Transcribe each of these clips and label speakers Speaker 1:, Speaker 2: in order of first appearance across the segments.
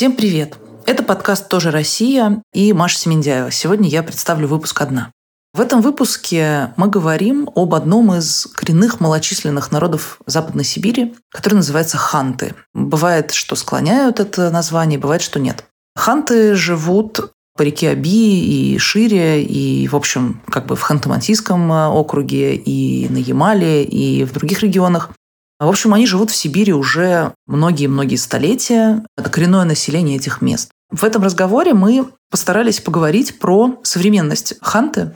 Speaker 1: Всем привет! Это подкаст «Тоже Россия» и Маша Семендяева. Сегодня я представлю выпуск «Одна». В этом выпуске мы говорим об одном из коренных малочисленных народов Западной Сибири, который называется ханты. Бывает, что склоняют это название, бывает, что нет. Ханты живут по реке Аби и шире, и, в общем, как бы в Ханты-Мансийском э, округе, и на Ямале, и в других регионах. В общем, они живут в Сибири уже многие-многие столетия. Это коренное население этих мест. В этом разговоре мы постарались поговорить про современность ханты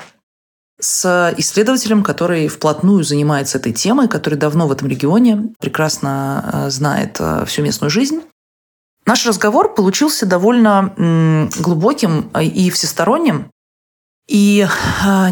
Speaker 1: с исследователем, который вплотную занимается этой темой, который давно в этом регионе, прекрасно э, знает э, всю местную жизнь. Наш разговор получился довольно глубоким э, и всесторонним. И,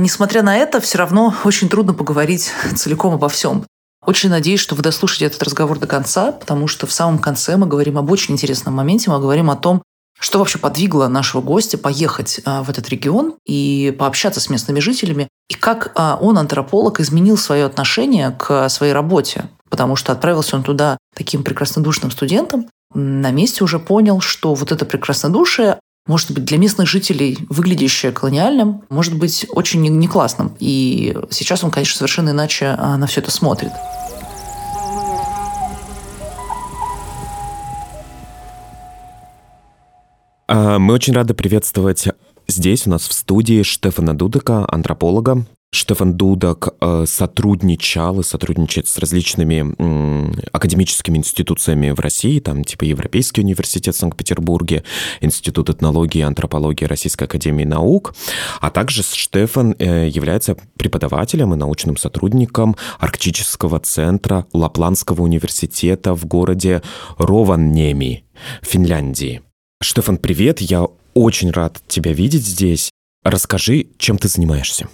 Speaker 1: несмотря на это, все равно очень трудно поговорить целиком обо всем. Очень надеюсь, что вы дослушаете этот разговор до конца, потому что в самом конце мы говорим об очень интересном моменте. Мы говорим о том, что вообще подвигло нашего гостя поехать в этот регион и пообщаться с местными жителями, и как он, антрополог, изменил свое отношение к своей работе. Потому что отправился он туда таким прекраснодушным студентом, на месте уже понял, что вот это прекраснодушие может быть для местных жителей выглядящее колониальным, может быть очень не классным. И сейчас он, конечно, совершенно иначе а, на все это смотрит.
Speaker 2: А, мы очень рады приветствовать здесь у нас в студии Штефана Дудека, антрополога, Штефан Дудок э, сотрудничал и сотрудничает с различными академическими институциями в России, там типа Европейский университет в Санкт-Петербурге, Институт этнологии и антропологии Российской академии наук, а также Штефан э, является преподавателем и научным сотрудником Арктического центра Лапландского университета в городе Рованнеми, Финляндии. Штефан, привет, я очень рад тебя видеть здесь. Расскажи, чем ты занимаешься.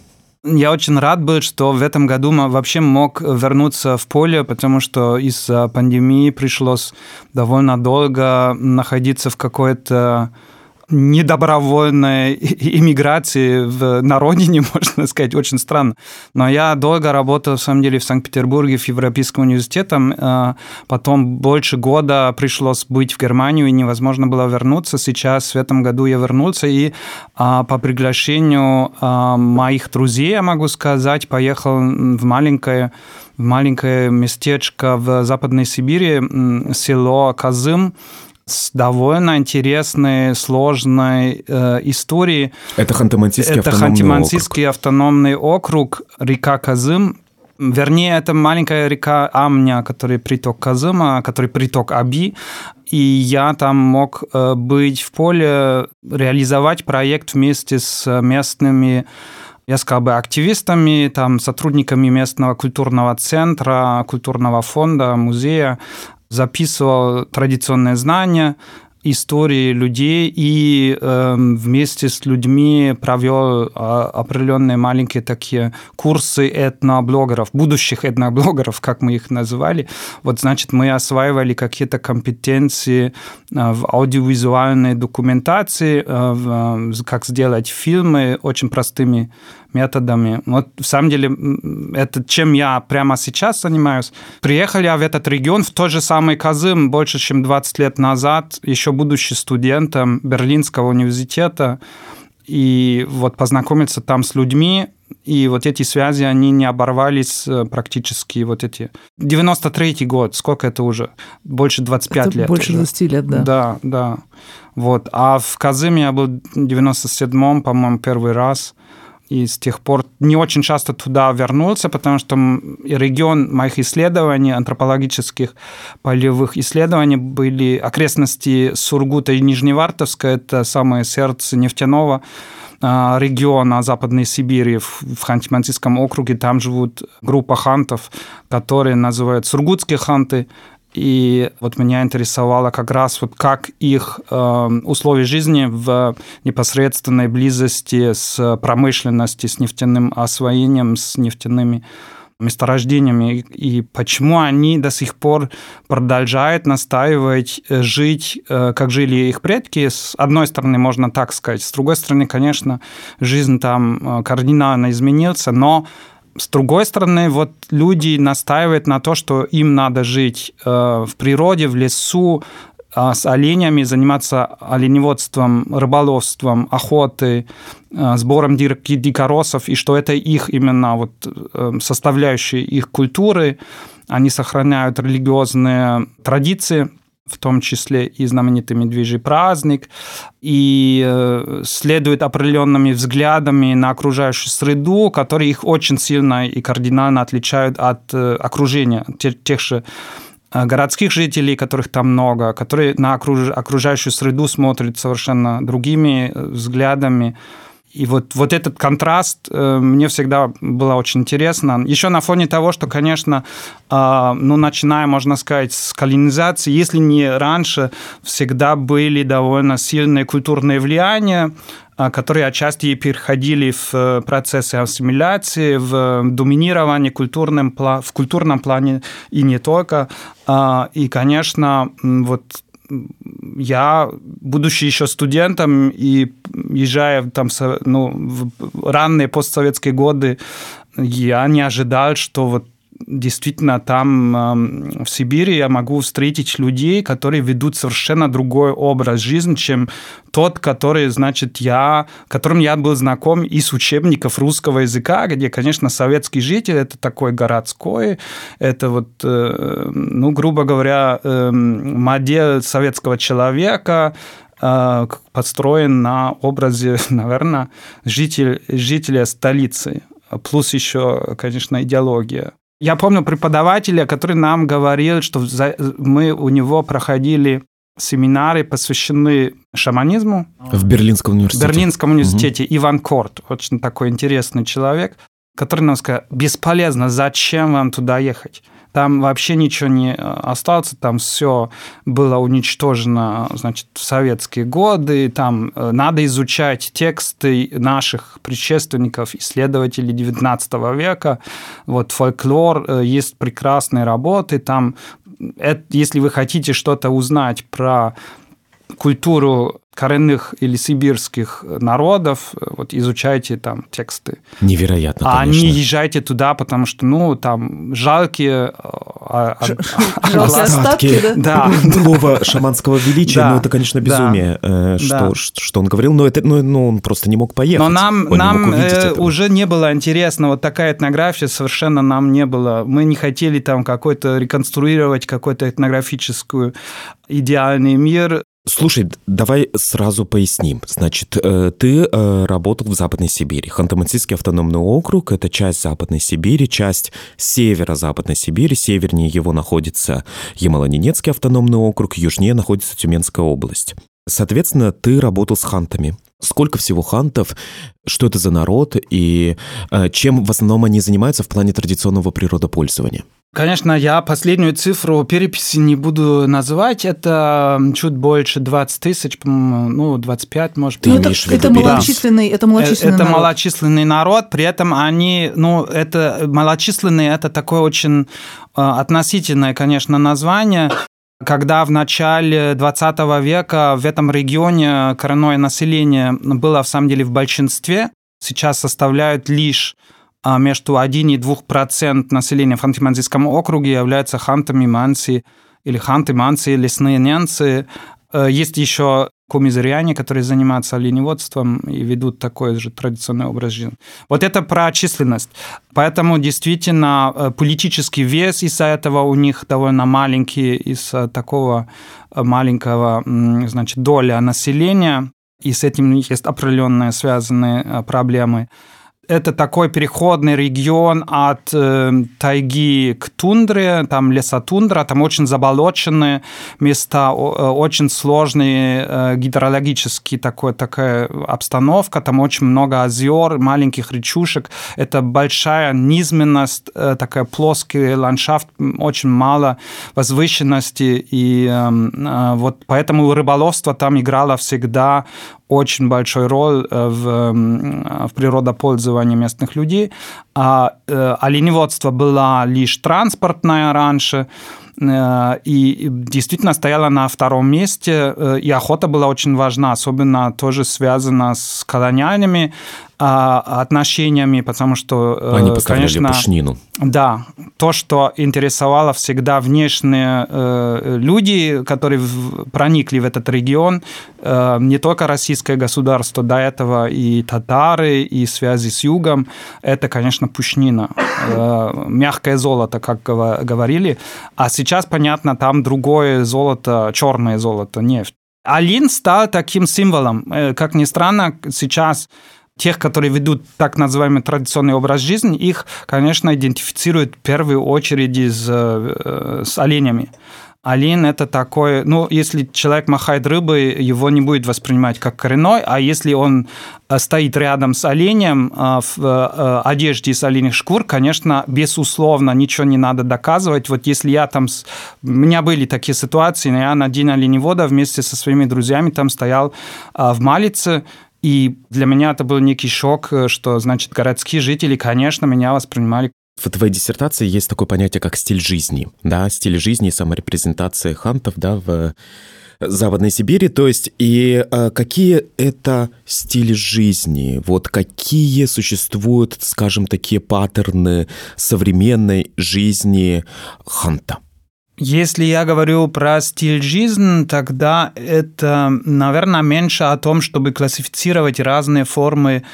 Speaker 3: Я очень рад был, что в этом году вообще мог вернуться в поле, потому что из-за пандемии пришлось довольно долго находиться в какой-то недобровольной иммиграции в, на родине, можно сказать, очень странно. Но я долго работал, в самом деле, в Санкт-Петербурге, в Европейском университете. Э, потом больше года пришлось быть в Германию, и невозможно было вернуться. Сейчас, в этом году я вернулся, и а, по приглашению а, моих друзей, я могу сказать, поехал в маленькое в маленькое местечко в Западной Сибири, село Казым, с довольно интересной, сложной э, историей.
Speaker 2: Это Ханты-Мансийский
Speaker 3: Это Ханты-Мансийский автономный округ, река Казым. Вернее, это маленькая река Амня, который приток Казыма, который приток Аби. И я там мог э, быть в поле, реализовать проект вместе с местными я сказал бы, активистами, там, сотрудниками местного культурного центра, культурного фонда, музея, записывал традиционные знания, истории людей и э, вместе с людьми провел а, определенные маленькие такие курсы этноблогеров, будущих этноблогеров, как мы их называли. Вот, значит, мы осваивали какие-то компетенции э, в аудиовизуальной документации, э, в, как сделать фильмы очень простыми методами. Вот в самом деле это чем я прямо сейчас занимаюсь. Приехал я в этот регион в тот же самый Казым больше, чем 20 лет назад, еще будучи студентом Берлинского университета, и вот познакомиться там с людьми, и вот эти связи, они не оборвались э, практически вот эти... 93-й год, сколько это уже? Больше 25 это лет.
Speaker 1: Больше 20 лет, да.
Speaker 3: Да, да. Вот. А в Казыме я был в 97-м, по-моему, первый раз и с тех пор не очень часто туда вернулся, потому что регион моих исследований, антропологических полевых исследований, были окрестности Сургута и Нижневартовска, это самое сердце нефтяного а, региона Западной Сибири в Ханты-Мансийском округе. Там живут группа хантов, которые называют сургутские ханты. И вот меня интересовало как раз вот как их э, условия жизни в непосредственной близости с промышленностью, с нефтяным освоением, с нефтяными месторождениями, и почему они до сих пор продолжают настаивать э, жить, э, как жили их предки. С одной стороны, можно так сказать. С другой стороны, конечно, жизнь там э, кардинально изменилась, но с другой стороны, вот люди настаивают на то, что им надо жить э, в природе, в лесу, а с оленями заниматься оленеводством, рыболовством, охотой, а, сбором дикоросов, и что это их именно вот э, составляющие их культуры. Они сохраняют религиозные традиции, в том числе и знаменитый медвежий праздник, и э, следуют определенными взглядами на окружающую среду, которые их очень сильно и кардинально отличают от э, окружения тех же Э, городских жителей, которых там много, которые на окружающую среду смотрят совершенно другими взглядами. И вот, вот этот контраст э, мне всегда было очень интересно. Еще на фоне того, что, конечно, э, ну, начиная, можно сказать, с колонизации, если не раньше, всегда были довольно сильные культурные влияния, а, которые отчасти переходили в э, процессы ассимиляции, в доминирование культурном, в культурном плане и не только. А, и, конечно, вот я, будучи еще студентом и езжая там ну, в ранние постсоветские годы, я не ожидал, что вот действительно там в Сибири я могу встретить людей, которые ведут совершенно другой образ жизни, чем тот, который, значит, я, которым я был знаком из учебников русского языка, где, конечно, советский житель это такой городской, это вот, э, ну, грубо говоря, эм, модель советского человека, э, построен на образе, наверное, житель, жителя столицы. Плюс еще, конечно, идеология. Я помню преподавателя, который нам говорил, что мы у него проходили семинары, посвященные шаманизму.
Speaker 2: В Берлинском университете.
Speaker 3: В Берлинском университете. Угу. Иван Корт, очень такой интересный человек, который нам сказал, бесполезно, зачем вам туда ехать? Там вообще ничего не э, осталось, там все было уничтожено, значит, в советские годы, там э, надо изучать тексты наших предшественников, исследователей XIX века, вот фольклор, э, есть прекрасные работы, там это, если вы хотите что-то узнать про культуру коренных или сибирских народов, вот изучайте там тексты.
Speaker 2: Невероятно,
Speaker 3: А конечно. не езжайте туда, потому что, ну, там жалкие...
Speaker 1: А, а, жалкие остатки,
Speaker 2: да? Былого шаманского величия, ну, это, конечно, безумие, э, что, что он говорил, но, это, ну, ну, он просто не мог поехать.
Speaker 3: Но нам, нам э, уже не было интересно, вот такая этнография совершенно нам не было. Мы не хотели там какой-то реконструировать какой-то этнографическую идеальный мир.
Speaker 2: Слушай, давай сразу поясним. Значит, э, ты э, работал в Западной Сибири. Ханты-Мансийский автономный округ – это часть Западной Сибири, часть северо-западной Сибири. Севернее его находится Ямало-Ненецкий автономный округ, южнее находится Тюменская область. Соответственно, ты работал с хантами. Сколько всего хантов, что это за народ и э, чем в основном они занимаются в плане традиционного природопользования?
Speaker 3: Конечно, я последнюю цифру переписи не буду называть. Это чуть больше 20 тысяч, ну, 25, может
Speaker 1: быть. Это, это, малочисленный, это малочисленный
Speaker 3: это
Speaker 1: народ.
Speaker 3: малочисленный народ, при этом они, ну, это малочисленный, это такое очень э, относительное, конечно, название. Когда в начале 20 века в этом регионе коренное население было, в самом деле, в большинстве, сейчас составляют лишь а между 1 и 2% населения в Ханты-Мансийском округе являются хантами манси или ханты манси, лесные ненцы. Э, есть еще комизыряне, которые занимаются оленеводством и ведут такой же традиционный образ жизни. Вот это про численность. Поэтому действительно э, политический вес из-за этого у них довольно маленький, из-за такого э, маленького значит, доля населения, и с этим есть определенные связанные проблемы это такой переходный регион от э, тайги к тундре, там лесотундра, там очень заболоченные места, э, очень сложные э, гидрологические такой, такая обстановка, там очень много озер, маленьких речушек, это большая низменность, э, такая плоский ландшафт, очень мало возвышенности, и эм, э, вот поэтому рыболовство там играло всегда очень большой роль э, в, в природопользовании местных людей. А э, оленеводство было лишь транспортное раньше, и действительно стояла на втором месте, и охота была очень важна, особенно тоже связана с колониальными отношениями, потому что,
Speaker 2: э, Они конечно, пушнину.
Speaker 3: Да, то, что интересовало всегда внешние э, люди, которые проникли в этот регион, э, не только российское государство, до этого и татары, и связи с югом, это, конечно, пушнина, мягкое золото, как говорили, а сейчас, понятно, там другое золото, черное золото, нефть. Алин стал таким символом. Как ни странно, сейчас тех, которые ведут так называемый традиционный образ жизни, их, конечно, идентифицируют в первую очередь с, э, с оленями. Олень – это такой, ну, если человек махает рыбой, его не будет воспринимать как коренной, а если он э, стоит рядом с оленем э, в одежде из оленьих шкур, конечно, безусловно, ничего не надо доказывать. Вот если я там... У меня были такие ситуации, я на день оленевода вместе со своими друзьями там стоял в Малице, и для меня это был некий шок, э, что, значит, городские жители, конечно, меня воспринимали
Speaker 2: в твоей диссертации есть такое понятие, как стиль жизни, да, стиль жизни и саморепрезентация хантов, да, в Западной Сибири, то есть и э, какие это стили жизни, вот какие существуют, скажем, такие паттерны современной жизни ханта?
Speaker 3: Если я говорю про стиль жизни, тогда это, наверное, меньше о том, чтобы классифицировать разные формы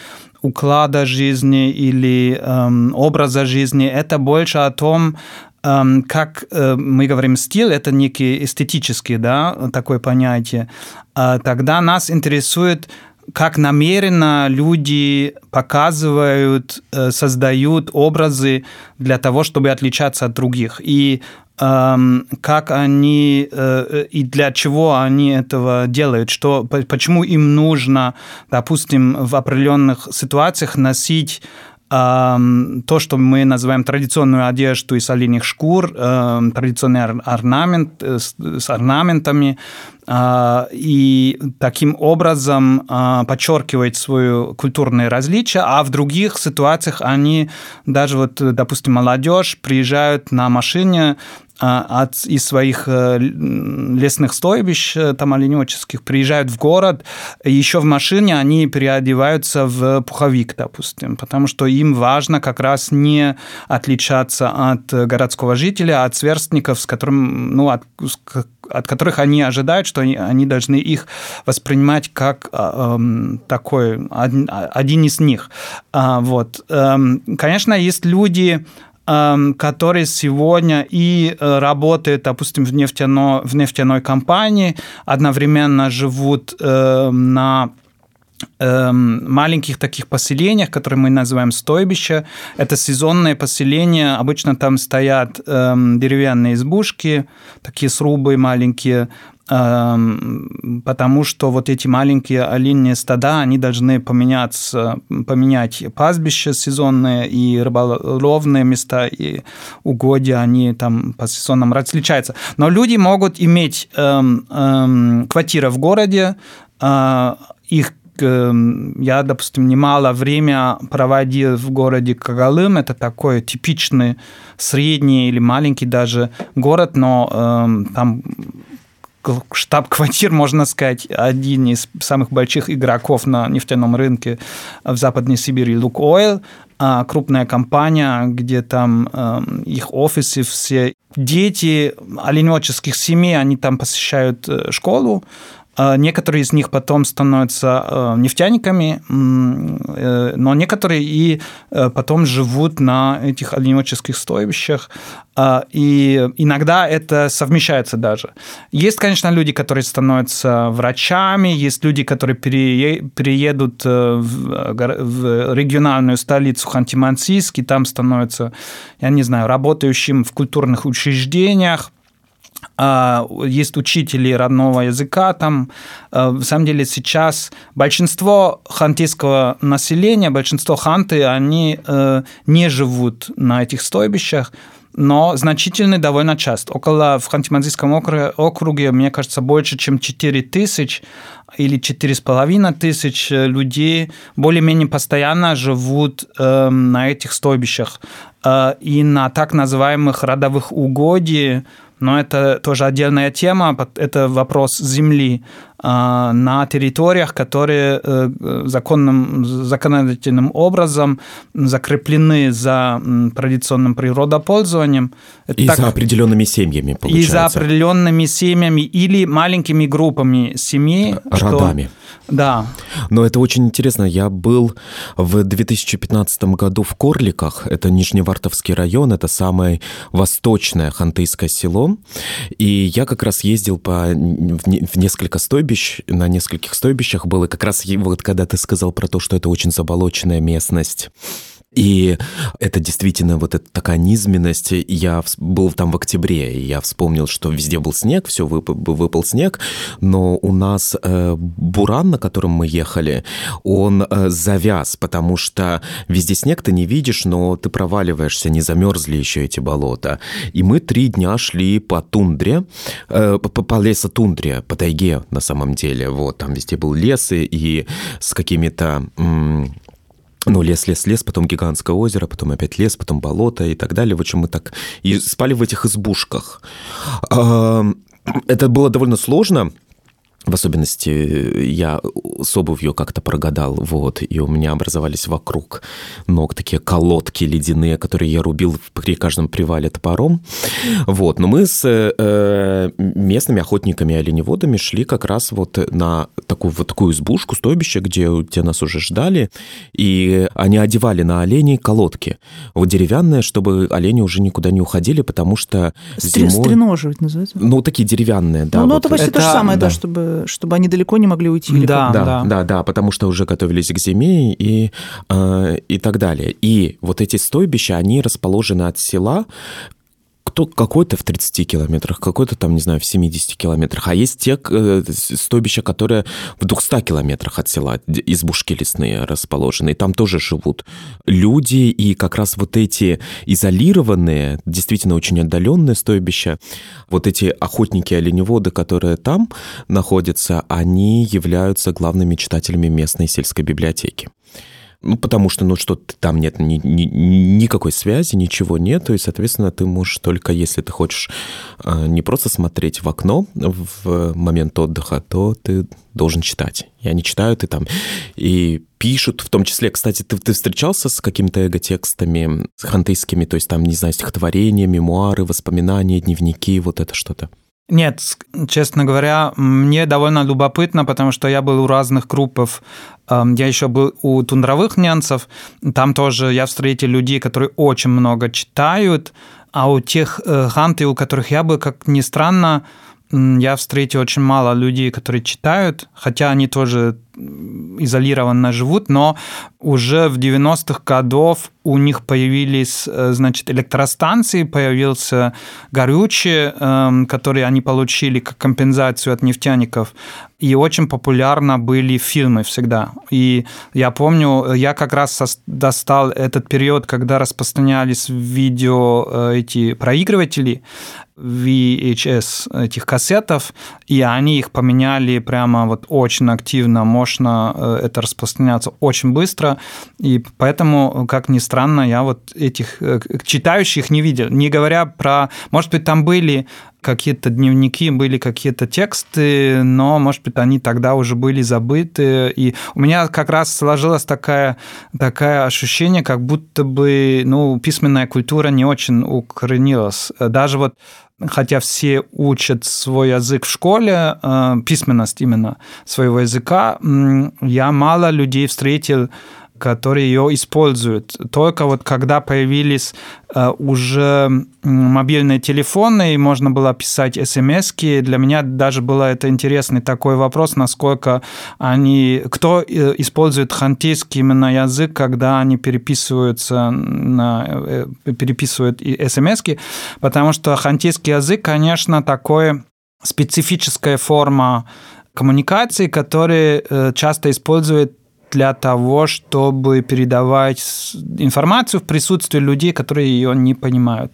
Speaker 3: уклада жизни или эм, образа жизни. Это больше о том, эм, как э, мы говорим стиль, это некий эстетический, да, такое понятие. А тогда нас интересует как намеренно люди показывают, э, создают образы для того, чтобы отличаться от других. И как они э, и для чего они этого делают, что, почему им нужно, допустим, в определенных ситуациях носить то, что мы называем традиционную одежду из оленьих шкур, традиционный орнамент э, с орнаментами, а, и таким образом а, подчеркивать свое культурное различие, а в других ситуациях они, даже вот, допустим, молодежь приезжают на машине от, из своих э, лесных стойбищ, э, там оленеводческих, приезжают в город, еще в машине они переодеваются в пуховик, допустим, потому что им важно как раз не отличаться от городского жителя, от сверстников, с которым, ну, от, от которых они ожидают, что они, они должны их воспринимать как э, такой один, один из них. А, вот. Э, конечно, есть люди, которые сегодня и э, работают, допустим, в, нефтяно, в нефтяной компании, одновременно живут э, на маленьких таких поселениях, которые мы называем стойбища. Это сезонные поселения. Обычно там стоят деревянные избушки, такие срубы маленькие, потому что вот эти маленькие оленьи стада, они должны поменяться, поменять пастбища сезонные и рыболовные места, и угодья, они там по сезонам различаются. Но люди могут иметь эм, эм, квартиры в городе, э, их эм, я, допустим, немало время проводил в городе Кагалым. Это такой типичный средний или маленький даже город, но э, там штаб-квартир, можно сказать, один из самых больших игроков на нефтяном рынке в Западной Сибири, Лукойл, а, крупная компания, где там эм, их офисы все. Дети оленеводческих семей, они там посещают э, школу, Некоторые из них потом становятся э, нефтяниками, э, но некоторые и э, потом живут на этих оленеводческих стойбищах. А, и иногда это совмещается даже. Есть, конечно, люди, которые становятся врачами, есть люди, которые переедут в региональную столицу Ханты-Мансийск, и там становятся, я не знаю, работающим в культурных учреждениях, а, есть учители родного языка там. А, в самом деле сейчас большинство хантийского населения, большинство ханты, они э, не живут на этих стойбищах, но значительный довольно часто. Около в Ханты-Мансийском округе, мне кажется, больше, чем 4 тысяч или 4,5 тысяч людей более-менее постоянно живут э, на этих стойбищах. Э, и на так называемых родовых угодьях но это тоже отдельная тема, это вопрос земли на территориях, которые э, законным, законодательным образом закреплены за традиционным природопользованием.
Speaker 2: Это и так, за определенными семьями, получается.
Speaker 3: И за определенными семьями или маленькими группами семей.
Speaker 2: Родами. Что,
Speaker 3: да.
Speaker 2: Но это очень интересно. Я был в 2015 году в Корликах. Это Нижневартовский район, это самое восточное хантыйское село. И я как раз ездил по, в несколько стойбищ, на нескольких стойбищах был. И как раз вот когда ты сказал про то, что это очень заболоченная местность, и это действительно вот эта такая низменность. Я был там в октябре, и я вспомнил, что везде был снег, все выпал, снег, но у нас э, буран, на котором мы ехали, он э, завяз, потому что везде снег ты не видишь, но ты проваливаешься, не замерзли еще эти болота. И мы три дня шли по тундре, э, по, по лесотундре, по тайге на самом деле. Вот, там везде был лес и, и с какими-то... Ну, лес, лес, лес, потом гигантское озеро, потом опять лес, потом болото и так далее. В общем, мы так и спали в этих избушках. Это было довольно сложно, в особенности я с обувью как-то прогадал, вот, и у меня образовались вокруг ног такие колодки ледяные, которые я рубил при каждом привале топором, вот, но мы с э, местными охотниками оленеводами шли как раз вот на такую вот такую избушку, стойбище, где, где нас уже ждали, и они одевали на оленей колодки, вот деревянные, чтобы олени уже никуда не уходили, потому что
Speaker 1: зимой... Стреноживать называется?
Speaker 2: Ну, такие деревянные, да.
Speaker 1: Ну, ну вот. это почти это, то же самое, да, да чтобы чтобы они далеко не могли уйти.
Speaker 2: Да, да, да, да, да, потому что уже готовились к зиме и, э, и так далее. И вот эти стойбища, они расположены от села кто какой-то в 30 километрах, какой-то там, не знаю, в 70 километрах, а есть те э, стойбища, которые в 200 километрах от села, избушки лесные расположены, и там тоже живут люди, и как раз вот эти изолированные, действительно очень отдаленные стойбища, вот эти охотники-оленеводы, которые там находятся, они являются главными читателями местной сельской библиотеки. Ну, потому что, ну, что там нет ни, ни, никакой связи, ничего нет, и, соответственно, ты можешь только, если ты хочешь а, не просто смотреть в окно в момент отдыха, то ты должен читать. И они читают и там, и пишут, в том числе, кстати, ты, ты встречался с какими-то эго-текстами хантыйскими, то есть там, не знаю, стихотворения, мемуары, воспоминания, дневники, вот это что-то?
Speaker 3: Нет, честно говоря, мне довольно любопытно, потому что я был у разных группов. Эм, я еще был у тундровых немцев. Там тоже я встретил людей, которые очень много читают. А у тех э, ханты, у которых я был, как ни странно, я встретил очень мало людей, которые читают, хотя они тоже изолированно живут, но уже в 90-х годов у них появились, э, значит, электростанции, появился горючее, эм, который они получили как компенсацию от нефтяников, и очень популярно были фильмы всегда. И я помню, я как раз достал этот период, когда распространялись видео э, эти проигрыватели, VHS этих кассетов, и они их поменяли прямо вот очень активно, мощно, э, это распространяется очень быстро, и поэтому, как ни странно, я вот этих э, читающих не видел, не говоря про, может быть, там были какие-то дневники, были какие-то тексты, но, может быть, они тогда уже были забыты. И у меня как раз сложилось такое, такое ощущение, как будто бы ну, письменная культура не очень укоренилась. Даже вот хотя все учат свой язык в школе, э, письменность именно своего языка, я мало людей встретил, которые ее используют. Только вот когда появились э, уже мобильные телефоны, и можно было писать смс для меня даже было это интересный такой вопрос, насколько они... Кто э, использует хантийский именно язык, когда они переписываются, на, э, переписывают смс потому что хантийский язык, конечно, такой специфическая форма коммуникации, который часто использует для того, чтобы передавать информацию в присутствии людей, которые ее не понимают.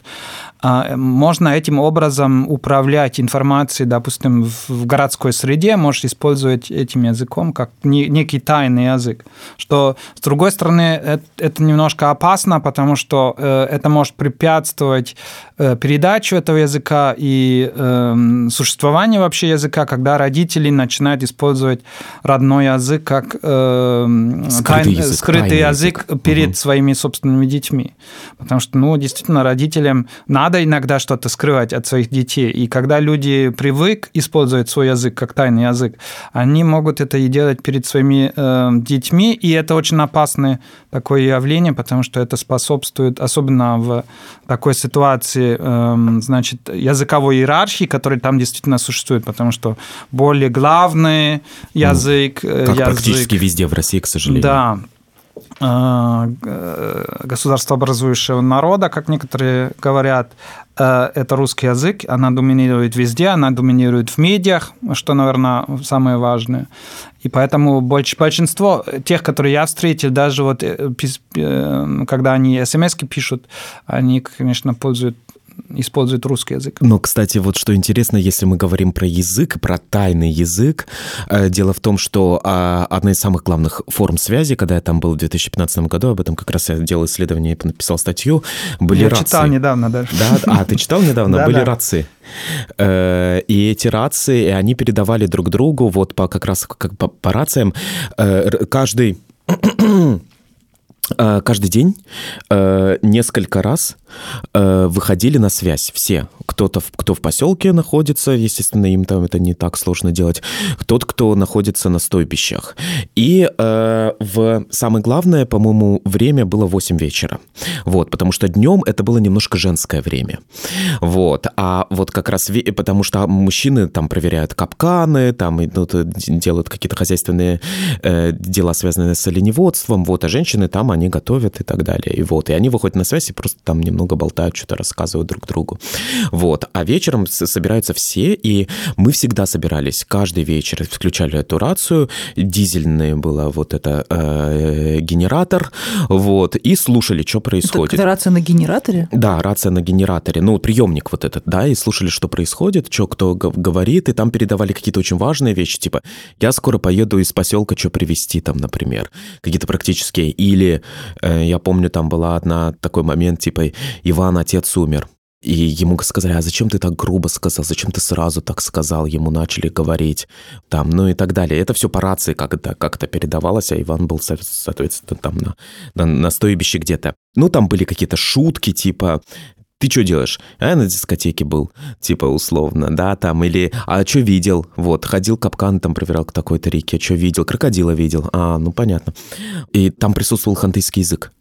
Speaker 3: А, можно этим образом управлять информацией, допустим, в городской среде, можешь использовать этим языком как некий тайный язык. Что, с другой стороны, это немножко опасно, потому что э, это может препятствовать э, передачу этого языка и эм, существованию вообще языка, когда родители начинают использовать родной язык как эм, скрытый, язык, скрытый язык, язык перед угу. своими собственными детьми. Потому что, ну, действительно, родителям надо иногда что-то скрывать от своих детей. И когда люди привык использовать свой язык как тайный язык, они могут это и делать перед своими э, детьми. И это очень опасное такое явление, потому что это способствует, особенно в такой ситуации, э, значит, языковой иерархии, которая там действительно существует, потому что более главный язык...
Speaker 2: Ну, как язык, практически везде в России, к сожалению.
Speaker 3: Да, Э, государство образующего народа, как некоторые говорят, э, это русский язык, она доминирует везде, она доминирует в медиах, что, наверное, самое важное. И поэтому большинство тех, которые я встретил, даже вот э, когда они смс пишут, они, конечно, пользуют использует русский язык.
Speaker 2: Но, кстати, вот что интересно, если мы говорим про язык, про тайный язык, э, дело в том, что а, одна из самых главных форм связи, когда я там был в 2015 году, об этом как раз я делал исследование и написал статью, были
Speaker 3: я
Speaker 2: рации.
Speaker 3: читал недавно даже.
Speaker 2: Да? А, ты читал недавно? Были рации. Э, и эти рации, они передавали друг другу вот по как раз как по, по рациям э, каждый каждый день несколько раз Э, выходили на связь все. Кто-то, кто в поселке находится, естественно, им там это не так сложно делать. Тот, кто находится на стойбищах. И э, в самое главное, по-моему, время было 8 вечера. Вот, потому что днем это было немножко женское время. Вот, а вот как раз, потому что мужчины там проверяют капканы, там ну, делают какие-то хозяйственные э, дела, связанные с оленеводством, вот, а женщины там, они готовят и так далее. И вот, и они выходят на связь и просто там немного много болтают, что-то рассказывают друг другу. Вот. А вечером собираются все, и мы всегда собирались каждый вечер, включали эту рацию, дизельный был вот это э, генератор, вот, и слушали, что происходит.
Speaker 1: Это, рация на генераторе?
Speaker 2: Да, рация на генераторе, ну, приемник вот этот, да, и слушали, что происходит, что кто говорит, и там передавали какие-то очень важные вещи, типа, я скоро поеду из поселка, что привезти там, например, какие-то практические, или э, я помню, там была одна такой момент, типа, Иван, отец умер. И ему сказали, а зачем ты так грубо сказал, зачем ты сразу так сказал, ему начали говорить, там, ну и так далее. Это все по рации как-то как передавалось, а Иван был, соответственно, там на, на, на стойбище где-то. Ну, там были какие-то шутки, типа, ты что делаешь? А я на дискотеке был, типа, условно, да, там, или, а что видел? Вот, ходил капкан, там, проверял к такой-то реке, что видел? Крокодила видел. А, ну, понятно. И там присутствовал хантыйский язык.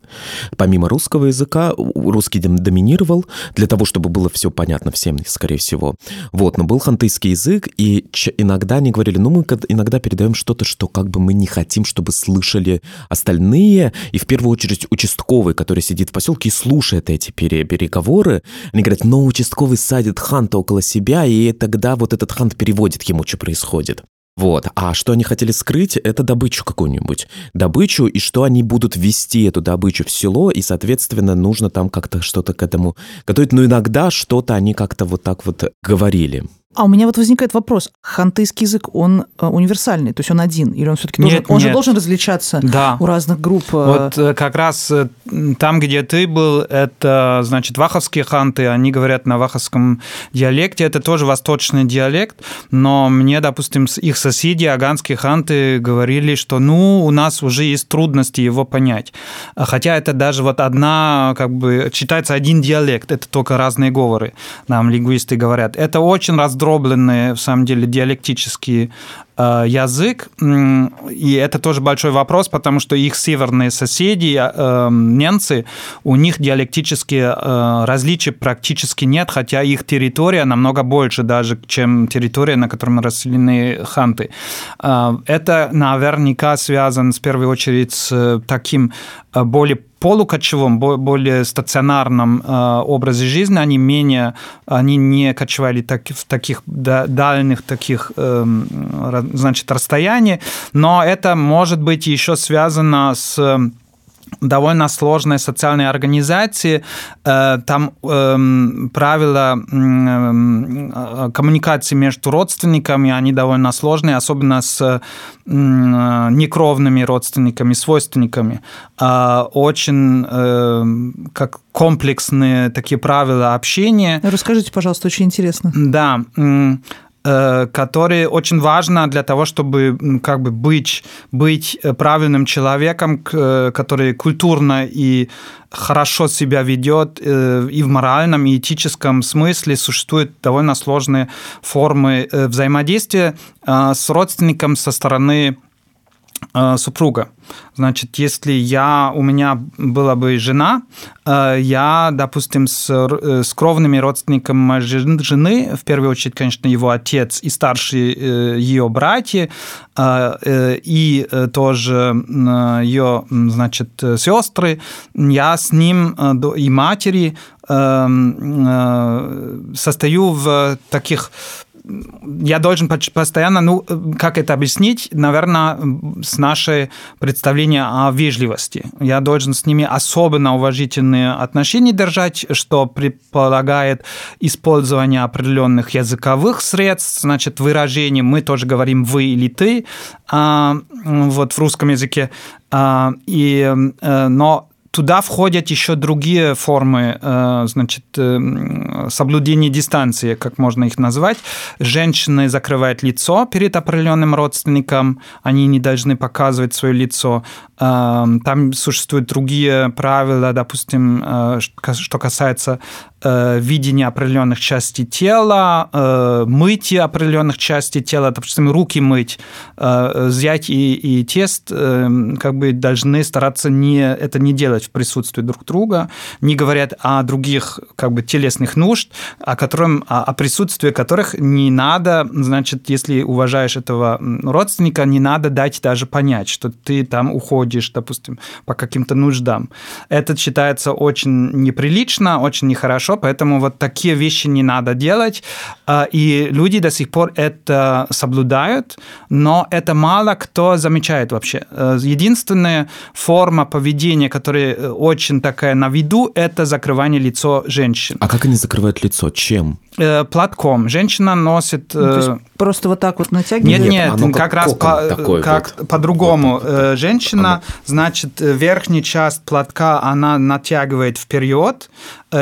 Speaker 2: Помимо русского языка, русский доминировал для того, чтобы было все понятно всем, скорее всего. Вот, но был хантыйский язык, и иногда они говорили, ну, мы иногда передаем что-то, что как бы мы не хотим, чтобы слышали остальные, и в первую очередь участковый, который сидит в поселке и слушает эти переговоры, они говорят, но участковый садит ханта около себя, и тогда вот этот хант переводит ему, что происходит. Вот. А что они хотели скрыть, это добычу какую-нибудь. Добычу, и что они будут вести эту добычу в село, и, соответственно, нужно там как-то что-то к этому готовить. Но иногда что-то они как-то вот так вот говорили.
Speaker 1: А у меня вот возникает вопрос. Хантыйский язык, он э, универсальный, то есть он один? Или он все-таки должен, он же должен различаться да. у разных групп?
Speaker 3: Э? Вот э, как раз там, где ты был, это, значит, ваховские ханты, они говорят на ваховском диалекте, это тоже восточный диалект, но мне, допустим, их соседи, аганские ханты, говорили, что, ну, у нас уже есть трудности его понять. Хотя это даже вот одна, как бы, читается один диалект, это только разные говоры, нам лингвисты говорят. Это очень раз раздробленный, в самом деле, диалектический э, язык. И это тоже большой вопрос, потому что их северные соседи, э, немцы, у них диалектические э, различия практически нет, хотя их территория намного больше даже, чем территория, на которой расселены ханты. Это наверняка связано в первую очередь с таким более полукочевом, более стационарном образе жизни, они менее, они не кочевали так, в таких дальних таких, эм, значит, расстояниях, но это может быть еще связано с довольно сложной социальной организации. Э, там эм, правила э, коммуникации между родственниками, они довольно сложные, особенно с некровными родственниками, свойственниками. Э, очень как комплексные такие правила общения.
Speaker 1: Расскажите, пожалуйста, очень интересно.
Speaker 3: Да. Э, которые очень важно для того, чтобы как бы быть, быть э, правильным человеком, э, который культурно и хорошо себя ведет и в моральном, и этическом смысле существуют довольно сложные формы взаимодействия с родственником со стороны супруга. Значит, если я, у меня была бы жена, э, я, допустим, с, э, с кровными родственниками жены, в первую очередь, конечно, его отец и старшие э, ее братья, и тоже ее, значит, сестры, я с ним и матери состою в таких я должен постоянно, ну, как это объяснить, наверное, с нашей представления о вежливости. Я должен с ними особенно уважительные отношения держать, что предполагает использование определенных языковых средств, значит, выражений. Мы тоже говорим «вы» или «ты», а, вот в русском языке. А, и, э, но Туда входят еще другие формы э, значит, э, соблюдения дистанции, как можно их назвать. Женщины закрывают лицо перед определенным родственником, они не должны показывать свое лицо. Э, там существуют другие правила, допустим, что касается видение определенных частей тела, э, мытье определенных частей тела, допустим, руки мыть, э, взять и, и тест, как бы должны стараться не, это не делать в присутствии друг друга, не говорят о других как бы телесных нужд, о, котором, о присутствии которых не надо, значит, если уважаешь этого родственника, не надо дать даже понять, что ты там уходишь, допустим, по каким-то нуждам. Это считается очень неприлично, очень нехорошо, хорошо, поэтому вот такие вещи не надо делать, а, и люди до сих пор это соблюдают, но это мало кто замечает вообще. Э, единственная форма поведения, которая э, очень такая на виду, это закрывание лицо женщин.
Speaker 2: А как они закрывают лицо? Чем?
Speaker 3: Э, платком. Женщина носит...
Speaker 1: Ну, то есть просто вот так вот натягивает?
Speaker 3: Нет, нет, нет как, как раз по, как вот. по-другому. Вот, вот, Женщина, она... значит, верхняя часть платка она натягивает вперед,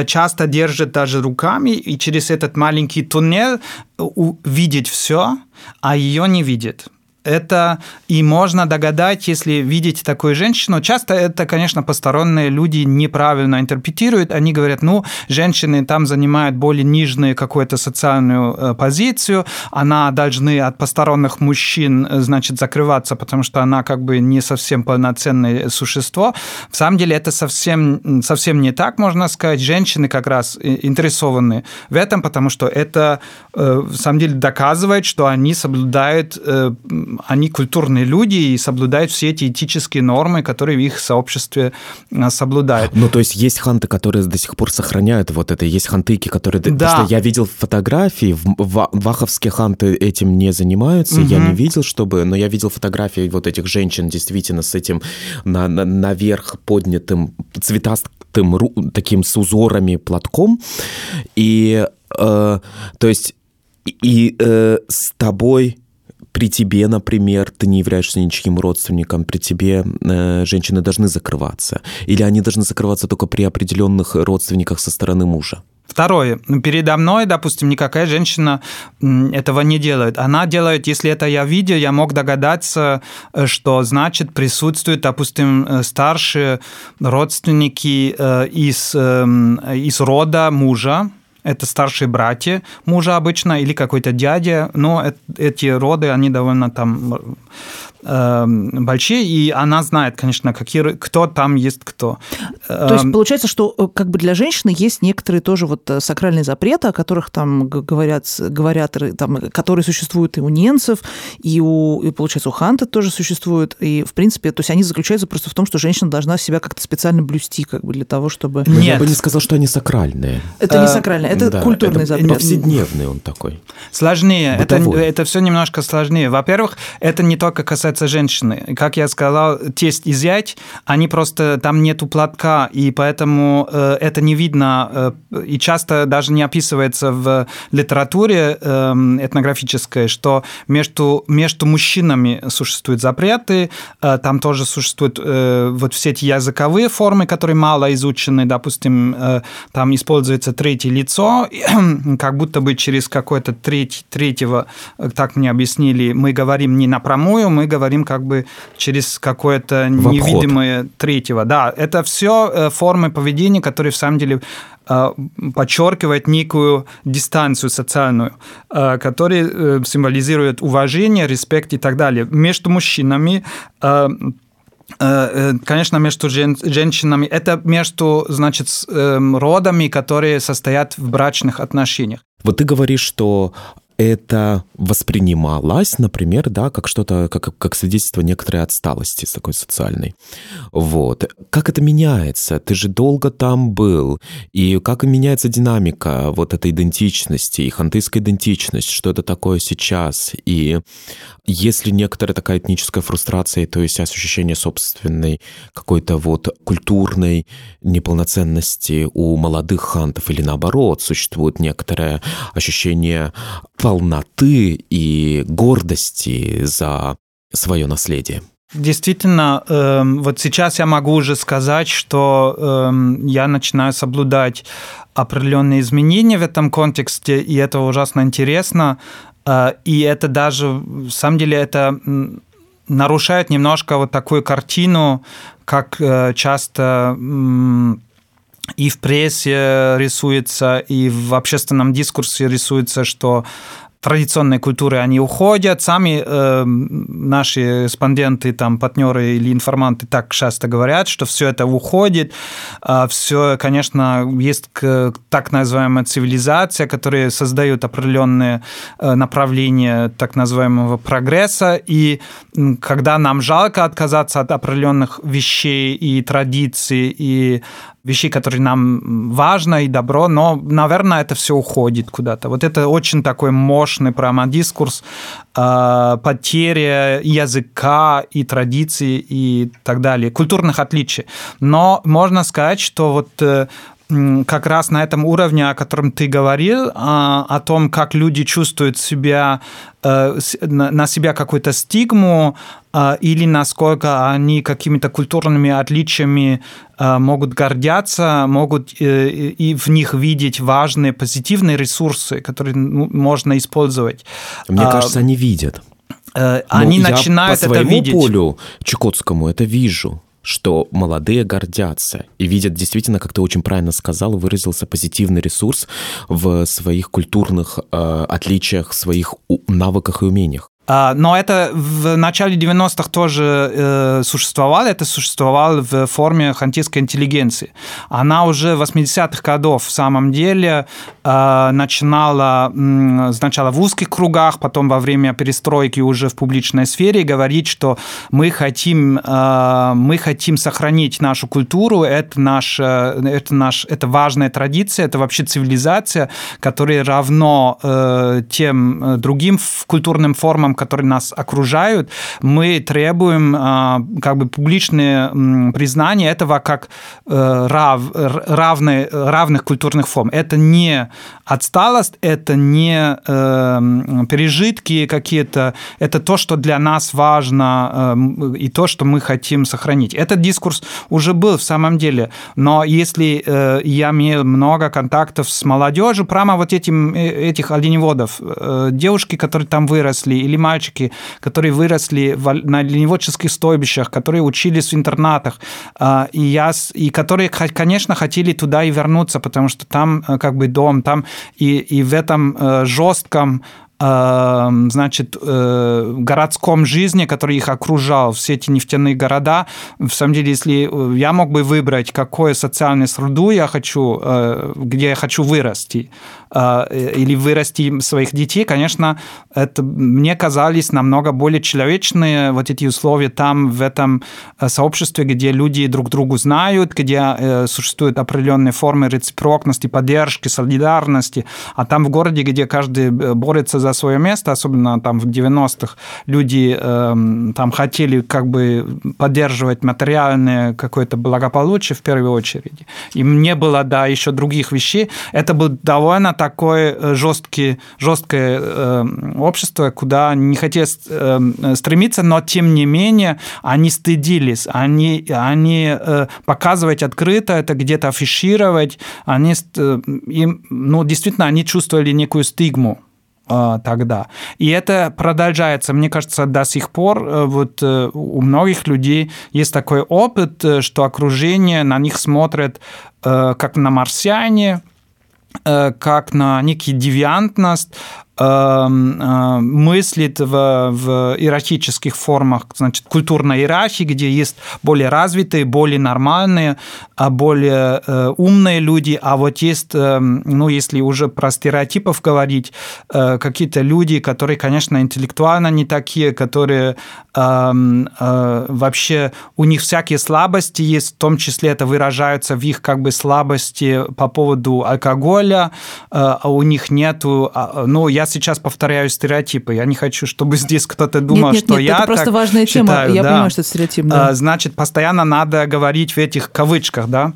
Speaker 3: часто держит даже руками, и через этот маленький туннель увидеть все, а ее не видит это и можно догадать, если видите такую женщину. Часто это, конечно, посторонние люди неправильно интерпретируют. Они говорят, ну, женщины там занимают более нижнюю какую-то социальную э, позицию, она должны от посторонних мужчин, э, значит, закрываться, потому что она как бы не совсем полноценное существо. В самом деле это совсем, совсем не так, можно сказать. Женщины как раз интересованы в этом, потому что это, э, в самом деле, доказывает, что они соблюдают они культурные люди и соблюдают все эти этические нормы, которые в их сообществе э, соблюдают.
Speaker 2: Ну, то есть есть ханты, которые до сих пор сохраняют вот это, есть хантыки, которые... Да. Потому что я видел фотографии, в ваховские ханты этим не занимаются, угу. я не видел, чтобы... Но я видел фотографии вот этих женщин действительно с этим на, на, наверх поднятым цветастым таким с узорами платком. И, э, то есть, и э, с тобой при тебе, например, ты не являешься ничьим родственником, при тебе э, женщины должны закрываться? Или они должны закрываться только при определенных родственниках со стороны мужа?
Speaker 3: Второе. Передо мной, допустим, никакая женщина этого не делает. Она делает, если это я видел, я мог догадаться, э, что значит присутствуют, допустим, э, старшие родственники э, из, эм, из рода мужа, это старшие братья мужа обычно или какой-то дядя, но эти роды, они довольно там э, большие, и она знает, конечно, какие, кто там есть кто.
Speaker 1: То есть получается, что как бы для женщины есть некоторые тоже вот сакральные запреты, о которых там говорят, говорят там, которые существуют и у ненцев, и у, и, получается, у ханты тоже существуют, и, в принципе, то есть они заключаются просто в том, что женщина должна себя как-то специально блюсти, как бы для того, чтобы...
Speaker 2: Нет. Я бы не сказал, что они сакральные.
Speaker 1: Это не сакральные, это да, культурный это запрет.
Speaker 2: повседневный он такой.
Speaker 3: Сложнее. Это, это все немножко сложнее. Во-первых, это не только касается женщины. Как я сказал, тесть и зять, они просто... Там нету платка, и поэтому э, это не видно, э, и часто даже не описывается в литературе э, этнографической, что между, между мужчинами существуют запреты, э, там тоже существуют э, вот все эти языковые формы, которые мало изучены, допустим, э, там используется третье лицо, как будто бы через какое-то треть, третьего, э, так мне объяснили, мы говорим не напрямую, мы говорим как бы через какое-то невидимое третьего. Да, это все э, формы поведения, которые в самом деле э, подчеркивает некую дистанцию социальную, которая символизирует уважение, респект и так далее. Между мужчинами конечно, между женщинами, это между, значит, родами, которые состоят в брачных отношениях.
Speaker 2: Вот ты говоришь, что это воспринималось, например, да, как что-то, как, как свидетельство некоторой отсталости такой социальной. Вот. Как это меняется? Ты же долго там был. И как меняется динамика вот этой идентичности, и хантыйская идентичность, что это такое сейчас? И если некоторая такая этническая фрустрация, то есть ощущение собственной какой-то вот культурной неполноценности у молодых хантов или наоборот, существует некоторое ощущение полноты и гордости за свое наследие.
Speaker 3: Действительно, э, вот сейчас я могу уже сказать, что э, я начинаю соблюдать определенные изменения в этом контексте, и это ужасно интересно. Э, и это даже, в самом деле, это нарушает немножко вот такую картину, как э, часто и в прессе рисуется, и в общественном дискурсе рисуется, что традиционные культуры, они уходят. Сами э, наши респонденты, там, партнеры или информанты так часто говорят, что все это уходит. А все, конечно, есть так называемая цивилизация, которая создает определенные э, направления так называемого прогресса. И когда нам жалко отказаться от определенных вещей и традиций, и вещей, которые нам важно и добро, но, наверное, это все уходит куда-то. Вот это очень такой мощный прямо дискурс э, потери языка и традиций и так далее, культурных отличий. Но можно сказать, что вот э, как раз на этом уровне, о котором ты говорил, а, о том, как люди чувствуют себя, э, на себя какую-то стигму, а, или насколько они какими-то культурными отличиями а, могут гордяться, могут э, и в них видеть важные позитивные ресурсы, которые ну, можно использовать.
Speaker 2: Мне кажется, они видят.
Speaker 3: Э, они ну, начинают
Speaker 2: я по
Speaker 3: это видеть.
Speaker 2: полю чукотскому это вижу что молодые гордятся и видят действительно, как ты очень правильно сказал, выразился позитивный ресурс в своих культурных э, отличиях, своих навыках и умениях.
Speaker 3: А, но это в начале 90-х тоже э, существовало, это существовало в форме хантийской интеллигенции. Она уже в 80-х годов в самом деле э, начинала сначала в узких кругах, потом во время перестройки уже в публичной сфере говорить, что мы хотим, э, мы хотим сохранить нашу культуру, это, наш, это, наш, это важная традиция, это вообще цивилизация, которая равно тем другим культурным формам, которые нас окружают, мы требуем а, как бы публичное признание этого как э, рав, равны, равных культурных форм. Это не отсталость, это не э, пережитки какие-то, это то, что для нас важно э, и то, что мы хотим сохранить. Этот дискурс уже был в самом деле, но если я имею много контактов с молодежью, прямо вот этим, этих оленеводов, девушки, которые там выросли, или мальчики, которые выросли на лениводческих стойбищах, которые учились в интернатах, а, и, я, и которые, конечно, хотели туда и вернуться, потому что там э, как бы дом, там и, и в этом э, жестком значит, городском жизни, который их окружал, все эти нефтяные города. В самом деле, если я мог бы выбрать, какую социальную среду я хочу, где я хочу вырасти, или вырасти своих детей, конечно, это мне казались намного более человечные вот эти условия там, в этом сообществе, где люди друг другу знают, где существуют определенные формы рецепрокности, поддержки, солидарности, а там в городе, где каждый борется за свое место, особенно там в 90-х, люди э, там хотели как бы поддерживать материальное какое-то благополучие в первую очередь. И не было, да, еще других вещей. Это был довольно такое э, жесткий, жесткое э, общество, куда не хотели э, стремиться, но тем не менее они стыдились, они, они э, показывать открыто, это где-то афишировать, они, э, им, ну, действительно, они чувствовали некую стигму тогда. И это продолжается, мне кажется, до сих пор. Э, вот у многих людей есть такой опыт, что окружение на них смотрит как на марсиане, как на некий девиантность, э, мыслит в, в иерархических формах, значит, культурной иерархии, где есть более развитые, более нормальные, а более э, умные люди, а вот есть, э, ну, если уже про стереотипов говорить, какие-то люди, которые, конечно, интеллектуально не такие, которые эм, вообще у них всякие слабости есть, в том числе это выражаются в их как бы слабости по поводу алкоголя, а у них нету, а, ну, я сейчас повторяю стереотипы. Я не хочу, чтобы здесь кто-то думал,
Speaker 1: нет, нет,
Speaker 3: что
Speaker 1: нет,
Speaker 3: я
Speaker 1: это просто важная
Speaker 3: считаю,
Speaker 1: тема. Я
Speaker 3: да.
Speaker 1: понимаю, что это стереотип. Да.
Speaker 3: Значит, постоянно надо говорить в этих кавычках, да.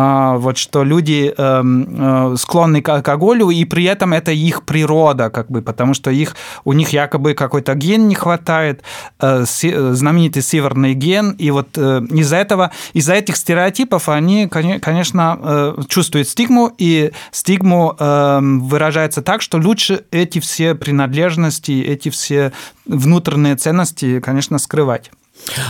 Speaker 3: А, вот что люди эм, э, склонны к алкоголю, и при этом это их природа, как бы, потому что их, у них якобы какой-то ген не хватает, э, знаменитый северный ген, и вот э, из-за этого, из-за этих стереотипов они, конечно, чувствуют стигму, и стигму эм, выражается так, что лучше эти все принадлежности, эти все внутренние ценности, конечно, скрывать.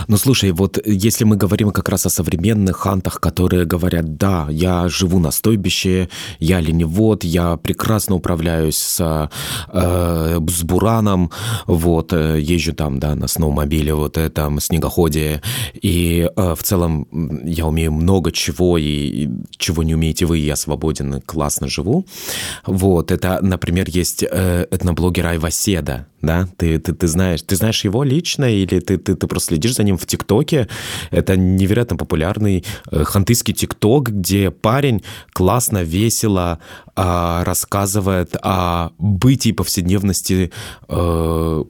Speaker 2: Ну, слушай, вот если мы говорим как раз о современных хантах, которые говорят, да, я живу на стойбище, я ленивод, я прекрасно управляюсь с, э, с бураном, вот, э, езжу там, да, на сноумобиле, вот этом снегоходе, и э, в целом я умею много чего, и, и чего не умеете вы, я свободен и классно живу. Вот, это, например, есть э, этноблогер Айваседа, да, ты, ты, ты знаешь, ты знаешь его лично, или ты, ты, ты просто следишь за ним в ТикТоке. Это невероятно популярный э, хантыйский ТикТок, где парень классно, весело э, рассказывает о бытии повседневности э,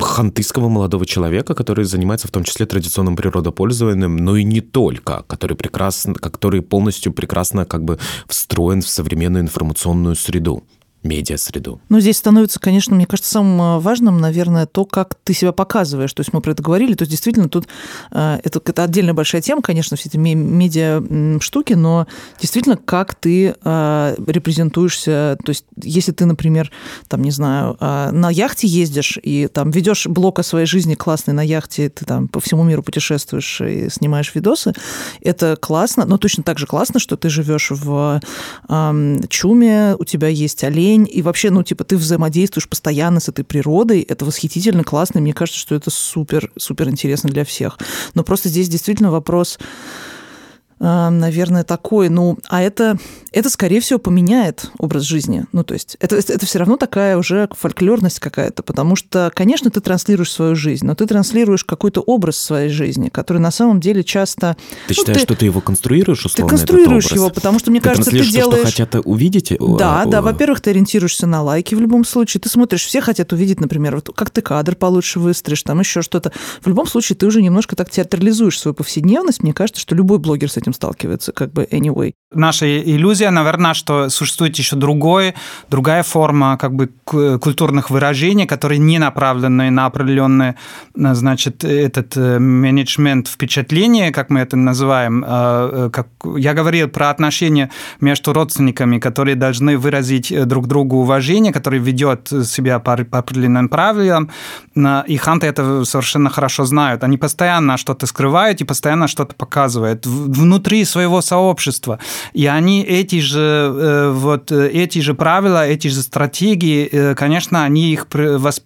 Speaker 2: хантыйского молодого человека, который занимается в том числе традиционным природопользованием, но и не только, который прекрасно, который полностью прекрасно как бы встроен в современную информационную среду медиа-среду.
Speaker 1: Ну, здесь становится, конечно, мне кажется, самым э, важным, наверное, то, как ты себя показываешь. То есть мы про это говорили, то есть действительно тут э, это, это отдельная большая тема, конечно, все эти медиа-штуки, но действительно, как ты э, репрезентуешься. То есть если ты, например, там, не знаю, на яхте ездишь и там ведешь блог о своей жизни классный на яхте, ты там по всему миру путешествуешь и снимаешь видосы, это классно, но точно так же классно, что ты живешь в Чуме, у тебя есть олень, день, и вообще, ну, типа, ты взаимодействуешь постоянно с этой природой, это восхитительно, классно, и мне кажется, что это супер, супер интересно для всех. Но просто здесь действительно вопрос наверное, такой, ну, а это, это, скорее всего, поменяет образ жизни. Ну, то есть это, это все равно такая уже фольклорность какая-то, потому что, конечно, ты транслируешь свою жизнь, но ты транслируешь какой-то образ своей жизни, который на самом деле часто...
Speaker 2: Ты ну, считаешь, ты, что ты его конструируешь, условно,
Speaker 1: Ты конструируешь его, потому что, мне
Speaker 2: ты
Speaker 1: кажется, ты делаешь...
Speaker 2: То, что хотят увидеть?
Speaker 1: Да, да, во-первых, ты ориентируешься на лайки в любом случае, ты смотришь, все хотят увидеть, например, вот как ты кадр получше выстроишь, там еще что-то. В любом случае, ты уже немножко так театрализуешь свою повседневность, мне кажется, что любой блогер с этим сталкивается, как бы anyway.
Speaker 3: Наша иллюзия, наверное, что существует еще другое, другая форма как бы культурных выражений, которые не направлены на определенный, значит, этот э, менеджмент впечатления, как мы это называем. Э, как я говорил про отношения между родственниками, которые должны выразить э, друг другу уважение, который ведет себя по определенным правилам. И ханты это совершенно хорошо знают. Они постоянно что-то скрывают и постоянно что-то показывают внутри своего сообщества. И они эти же, вот, эти же правила, эти же стратегии, конечно, они их,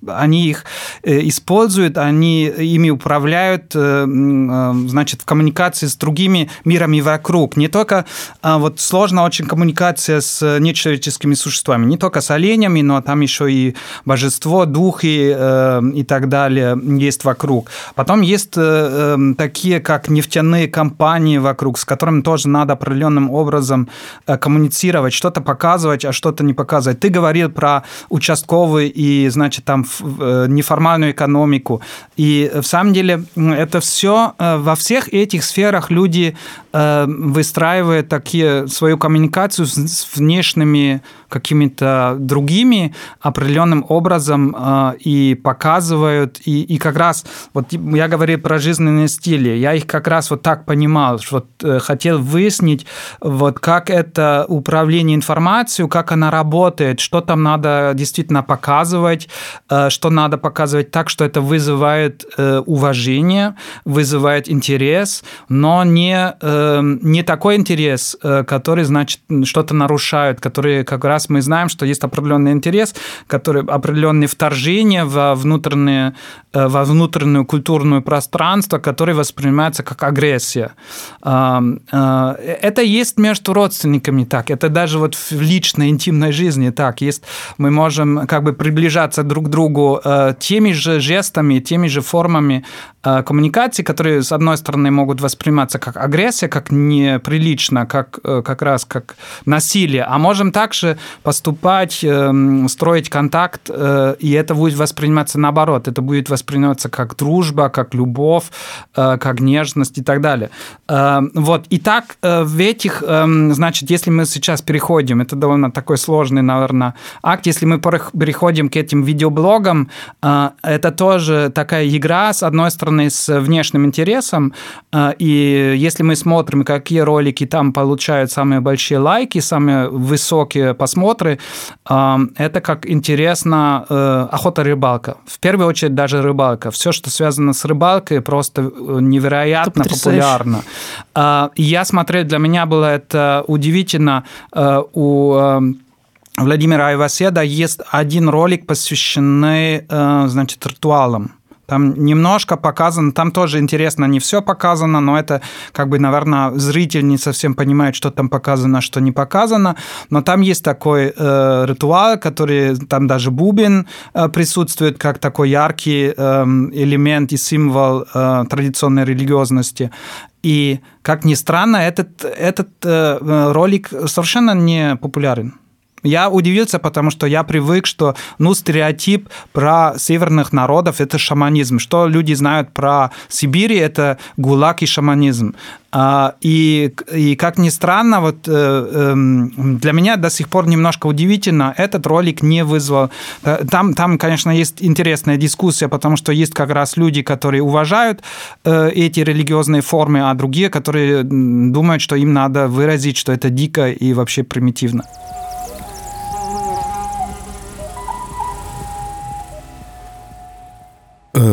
Speaker 3: они их используют, они ими управляют, значит, в коммуникации с другими мирами вокруг. Не только вот сложно очень коммуникация с нечеловеческими существами, не только с оленями, но там еще и божество, духи и так далее есть вокруг. Потом есть такие, как нефтяные компании вокруг, с которыми тоже надо определенным образом коммуницировать, что-то показывать, а что-то не показывать. Ты говорил про участковый и, значит, там неформальную экономику. И в самом деле это все во всех этих сферах люди выстраивают такие свою коммуникацию с внешними какими-то другими определенным образом э, и показывают. И, и как раз, вот я говорил про жизненные стили, я их как раз вот так понимал, вот, э, хотел выяснить, вот как это управление информацией, как она работает, что там надо действительно показывать, э, что надо показывать так, что это вызывает уважение, вызывает интерес, но не, не такой интерес, который, значит, что-то нарушает, который как раз мы знаем, что есть определенный интерес, который определенные вторжения во внутреннее, э, во внутреннюю культурную пространство, которое воспринимается как агрессия. Э, это есть между родственниками так, это даже вот в личной, интимной жизни так. Есть, мы можем как бы приближаться друг к другу э, теми же жестами, теми же формами коммуникации, которые, с одной стороны, могут восприниматься как агрессия, как неприлично, как как раз как насилие, а можем также поступать, эм, строить контакт, э, и это будет восприниматься наоборот. Это будет восприниматься как дружба, как любовь, э, как нежность и так далее. Э, вот. И так в этих, эм, значит, если мы сейчас переходим, это довольно такой сложный, наверное, акт, если мы переходим к этим видеоблогам, это тоже такая игра, с одной стороны, с внешним интересом, и если мы смотрим, какие ролики там получают самые большие лайки, самые высокие посмотры, просмотры, это как интересно э, охота-рыбалка. В первую очередь даже рыбалка. Все, что связано с рыбалкой, просто э, невероятно популярно. Я смотрел, для меня было это удивительно. Э, у Владимира Айваседа есть один ролик, посвященный, значит, ритуалам. Там немножко показано, там тоже интересно, не все показано, но это как бы, наверное, зритель не совсем понимает, что там показано, что не показано. Но там есть такой э, ритуал, который там даже бубен э, присутствует, как такой яркий э, элемент и символ э, традиционной религиозности. И, как ни странно, этот, этот э, ролик совершенно не популярен. Я удивился, потому что я привык, что ну, стереотип про северных народов – это шаманизм. Что люди знают про Сибирь – это гулаг и шаманизм. А, и, и как ни странно, вот э, эм, для меня до сих пор немножко удивительно, этот ролик не вызвал... Э, там, там, конечно, есть интересная дискуссия, потому что есть как раз люди, которые уважают э, эти религиозные формы, а другие, которые думают, что им надо выразить, что это дико и вообще примитивно.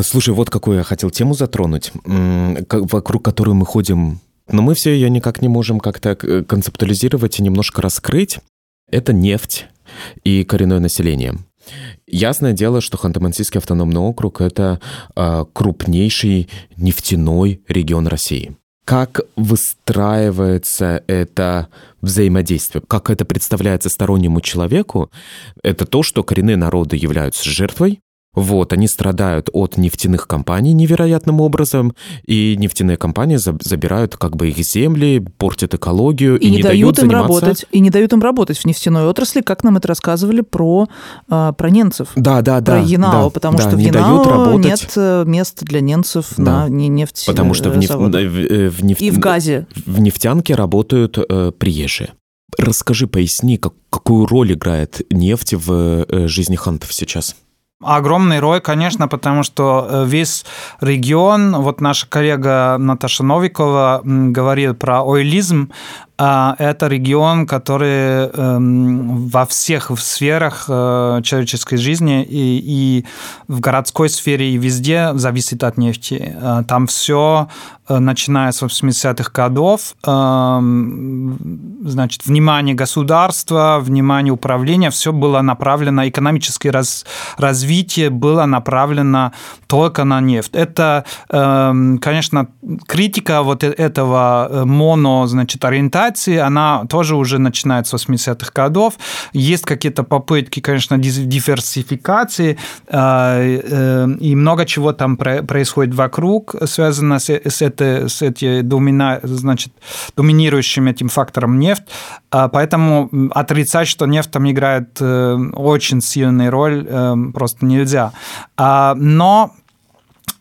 Speaker 2: Слушай, вот какую я хотел тему затронуть, вокруг которой мы ходим, но мы все ее никак не можем как-то э, концептуализировать и немножко раскрыть. Это нефть и коренное население. Ясное дело, что Ханты-Мансийский автономный округ – это э, крупнейший нефтяной регион России. Как выстраивается это взаимодействие, как это представляется стороннему человеку, это то, что коренные народы являются жертвой вот, они страдают от нефтяных компаний невероятным образом, и нефтяные компании забирают как бы их земли, портят экологию
Speaker 1: и, и не, не дают, дают им заниматься... работать, и не дают им работать в нефтяной отрасли, как нам это рассказывали про а, про ненцев.
Speaker 2: Да, да,
Speaker 1: да. Про Янао,
Speaker 2: да,
Speaker 1: потому
Speaker 2: да,
Speaker 1: что в Янао нет э, мест для ненцев да. на нефть.
Speaker 2: Потому что в, неф...
Speaker 1: Э, в, нефть... и в газе
Speaker 2: в нефтянке работают э, приезжие. Расскажи, поясни, как, какую роль играет нефть в э, жизни хантов сейчас?
Speaker 3: Огромный рой, конечно, потому что э, весь регион, вот наша коллега Наташа Новикова говорит про ойлизм, это регион, который эм, во всех сферах э, человеческой жизни и, и в городской сфере и везде зависит от нефти. Э, там все Э, начиная с 80-х годов, эм, значит, внимание государства, внимание управления, все было направлено, экономическое раз, развитие было направлено только на нефть. Это, эм, конечно, критика вот этого моно, значит, ориентации, она тоже уже начинается с 80-х годов. Есть какие-то попытки, конечно, диверсификации, и много чего там происходит вокруг, связано с, с это, с этим домина, значит, доминирующим этим фактором нефть. А, поэтому отрицать, что нефть там играет э, очень сильную роль, э, просто нельзя. А, но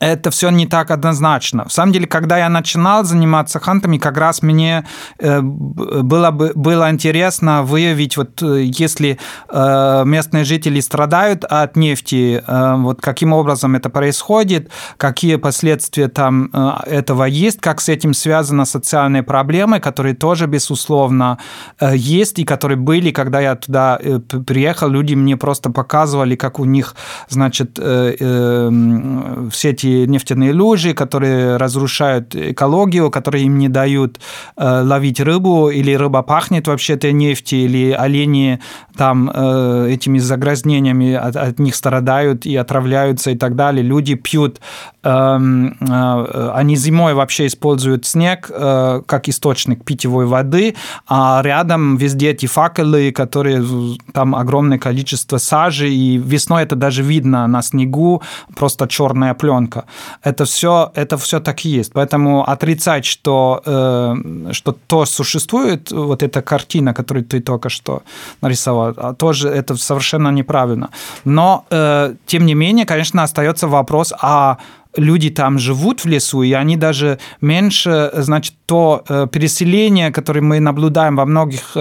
Speaker 3: это все не так однозначно. В самом деле, когда я начинал заниматься хантами, как раз мне э, было, бы, было интересно выявить, вот э, если э, местные жители страдают от нефти, вот каким образом это происходит, какие последствия там этого есть, как с этим связаны социальные проблемы, которые тоже, безусловно, есть и которые были, когда я туда приехал, люди мне просто показывали, как у них, значит, все эти нефтяные лужи, которые разрушают экологию, которые им не дают э, ловить рыбу, или рыба пахнет вообще этой нефти, или олени там э, этими загрязнениями от, от них страдают и отравляются и так далее. Люди пьют, они зимой вообще используют снег как источник питьевой воды, а рядом везде эти факелы, которые там огромное количество сажи, и весной это даже видно на снегу, просто черная пленка. Это все, это все так и есть. Поэтому отрицать, что, э, что то существует, вот эта картина, которую ты только что нарисовал, а тоже это совершенно неправильно. Но, э, тем не менее, конечно, остается вопрос, а люди там живут в лесу, и они даже меньше, значит, то э, переселение, которое мы наблюдаем во многих э,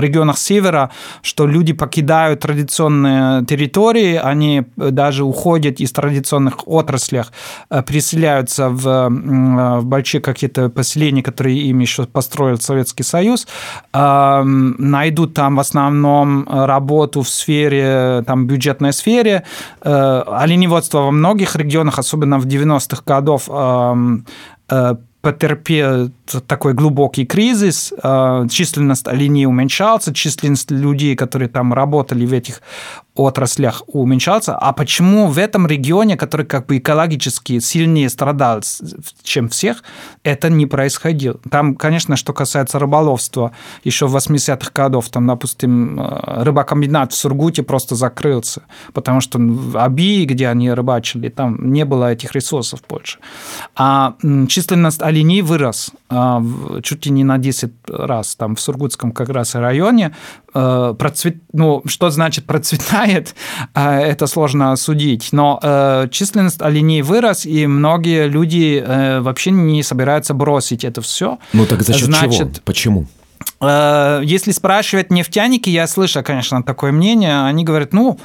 Speaker 3: регионах севера, что люди покидают традиционные территории, они даже уходят из традиционных отраслей, э, переселяются в, в большие какие-то поселения, которые им еще построил Советский Союз, найдут там в основном работу в сфере, там, бюджетной сфере, оленеводство во многих регионах, особенно особенно в 90-х годов э, потерпел такой глубокий кризис, э, численность оленей уменьшалась, численность людей, которые там работали в этих отраслях уменьшался. А почему в этом регионе, который как бы экологически сильнее страдал, чем всех, это не происходило? Там, конечно, что касается рыболовства, еще в 80-х годов, там, допустим, э, рыбокомбинат в Сургуте просто закрылся, потому что в Аби, где они рыбачили, там не было этих ресурсов больше. А численность оленей вырос а, чуть ли не на 10 раз, там в Сургутском как раз районе, э, процвет... ну, что значит процветает, э, это сложно судить, но э, численность оленей вырос, и многие люди вообще не собираются бросить это все.
Speaker 2: Ну так за счет значит, чего? Почему?
Speaker 3: Если спрашивать нефтяники, я слышу, конечно, такое мнение, они говорят, ну,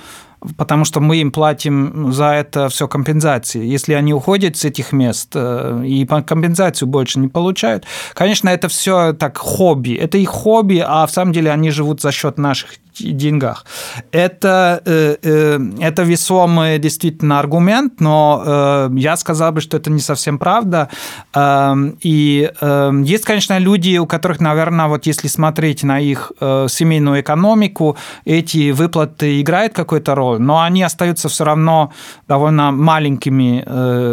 Speaker 3: потому что мы им платим за это все компенсации. Если они уходят с этих мест э, и компенсацию больше не получают, конечно, это все так хобби. Это их хобби, а в самом деле они живут за счет наших деньгах. Это, э, э, это весомый действительно аргумент, но я сказал бы, что это не совсем правда. Эм, и эм, есть, конечно, люди, у которых, наверное, вот если смотреть на их семейную экономику, эти выплаты играют какую-то роль, но они остаются все равно довольно маленькими,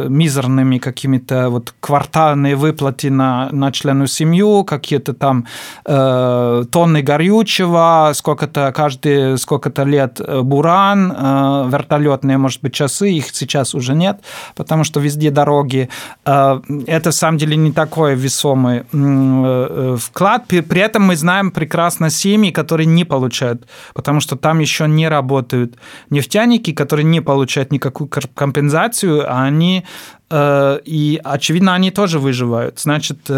Speaker 3: мизерными какими-то вот квартальные выплаты на, на члену семью, какие-то там тонны горючего, сколько-то каждые сколько-то лет э, буран, э, вертолетные, может быть, часы, их сейчас уже нет, потому что везде дороги. Э, это, в самом деле, не такой весомый вклад. При этом мы знаем прекрасно семьи, которые не получают, потому что там еще не работают нефтяники, которые не получают никакую компенсацию, а они, и, очевидно, они тоже выживают. Значит,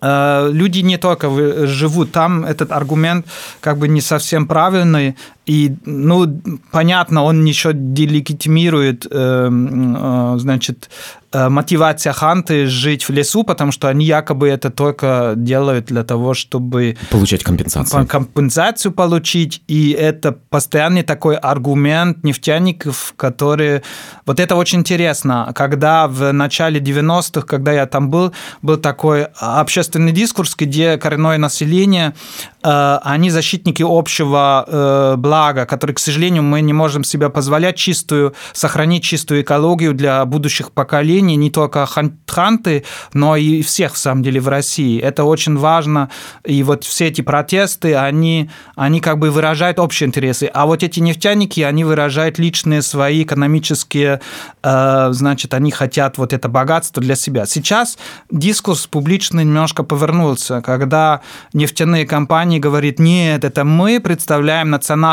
Speaker 3: Э, люди не только живут там, этот аргумент как бы не совсем правильный. И, ну, понятно, он еще делегитимирует, значит, Э, мотивация ханты жить в лесу, потому что они якобы это только делают для того, чтобы...
Speaker 2: Получать компенсацию.
Speaker 3: Компенсацию получить, и это постоянный такой аргумент нефтяников, которые... Вот это очень интересно. Когда в начале 90-х, когда я там был, был такой общественный дискурс, где коренное население, э, они защитники общего э, блага, которые, к сожалению, мы не можем себе позволять чистую, сохранить чистую экологию для будущих поколений, не только ханты, но и всех, в самом деле, в России. Это очень важно. И вот все эти протесты, они, они как бы выражают общие интересы. А вот эти нефтяники, они выражают личные свои экономические, э, значит, они хотят вот это богатство для себя. Сейчас дискурс публичный немножко повернулся, когда нефтяные компании говорят, нет, это мы представляем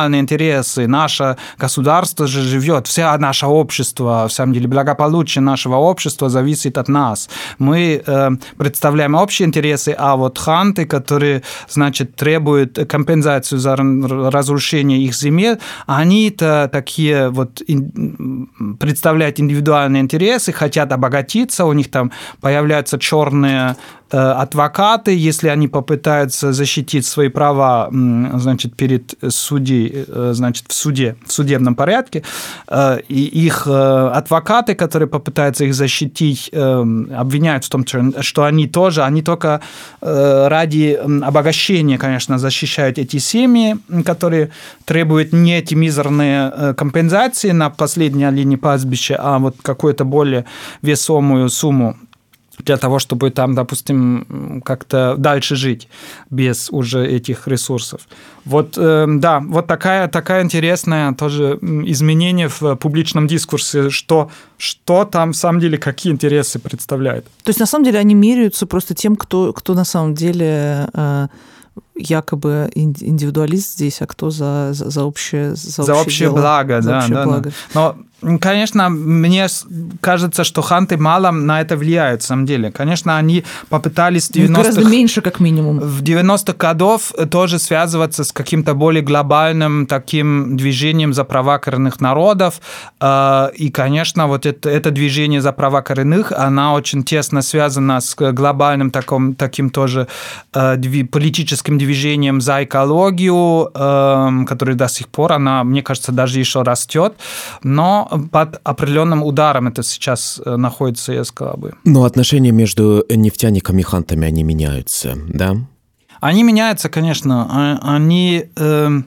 Speaker 3: национальные интересы, наше государство же живет, вся наше общество, в самом деле, благополучие нашего общества зависит от нас. Мы э, представляем общие интересы, а вот ханты, которые, значит, требуют компенсацию за разрушение их земель, они-то такие вот ин, представляют индивидуальные интересы, хотят обогатиться, у них там появляются черные адвокаты, если они попытаются защитить свои права, значит, перед судьей, э, значит, в суде, в судебном порядке, э, и их адвокаты, которые попытаются их защитить, обвиняют в том, что они тоже, они только ради обогащения, конечно, защищают эти семьи, которые требуют не эти мизерные компенсации на последней линии пастбища, а вот какую-то более весомую сумму для того, чтобы там, допустим, как-то дальше жить без уже этих ресурсов. Вот, э, да, вот такая, такая интересная тоже изменение в публичном дискурсе, что, что там, в самом деле, какие интересы представляет.
Speaker 1: То есть, на самом деле, они меряются просто тем, кто, кто на самом деле э, якобы индивидуалист здесь, а кто за, за, за общее
Speaker 3: За, за общее, дело, благо, за да, общее да, благо. Да. Но Конечно, мне кажется, что ханты мало на это влияют, в самом деле. Конечно, они попытались в 90-х...
Speaker 1: Гораздо меньше, как минимум.
Speaker 3: В 90-х годов тоже связываться с каким-то более глобальным таким движением за права коренных народов. А, и, конечно, вот это, это движение за права коренных, она очень тесно связана с глобальным таком, таким тоже политическим движением за экологию, а, который до сих пор, она, мне кажется, даже еще растет. Но под определенным ударом это сейчас э, находится, я сказал бы.
Speaker 2: Но отношения между нефтяниками и хантами, они меняются, да?
Speaker 3: Они меняются, конечно. А, они... Э,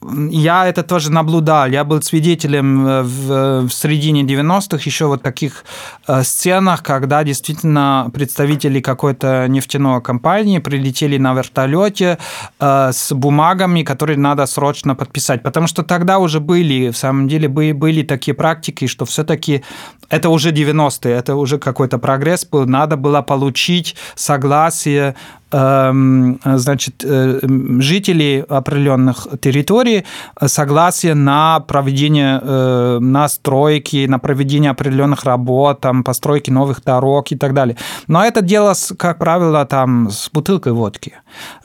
Speaker 3: я это тоже наблюдал. Я был свидетелем э, в, в середине 90-х еще вот таких э, сценах, когда действительно представители какой-то нефтяной компании прилетели на вертолете э, с бумагами, которые надо срочно подписать. Потому что тогда уже были, в самом деле, были, были такие практики, что все-таки это уже 90-е, это уже какой-то прогресс был, надо было получить согласие значит, э, жителей определенных территорий согласие на проведение э, на стройки, на проведение определенных работ, там, постройки новых дорог и так далее. Но это дело, как правило, там, с бутылкой водки.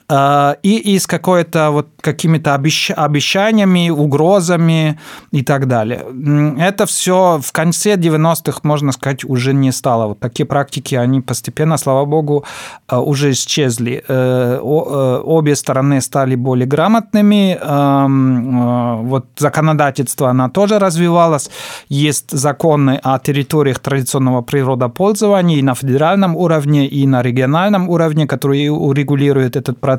Speaker 3: Э, и, и с какой-то вот какими-то обещ... обещаниями, угрозами и так далее. Это все в конце 90-х, можно сказать, уже не стало. Вот такие практики, они постепенно, слава богу, уже исчезли. Э, э, обе стороны стали более грамотными. Э, вот законодательство, она тоже развивалось. Есть законы о территориях традиционного природопользования и на федеральном уровне, и на региональном уровне, которые урегулируют этот процесс.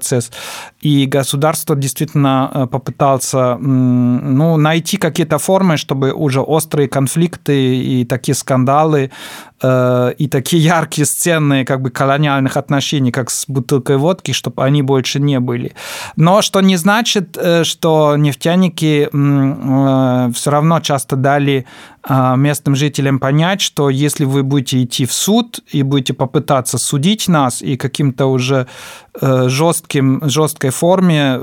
Speaker 3: И государство действительно попытался ну, найти какие-то формы, чтобы уже острые конфликты и такие скандалы Э, и такие яркие сцены как бы колониальных отношений, как с бутылкой водки, чтобы они больше не были. Но что не значит, э, что нефтяники э, все равно часто дали местным жителям понять, что если вы будете идти в суд и будете попытаться судить нас и каким-то уже жестким, жесткой форме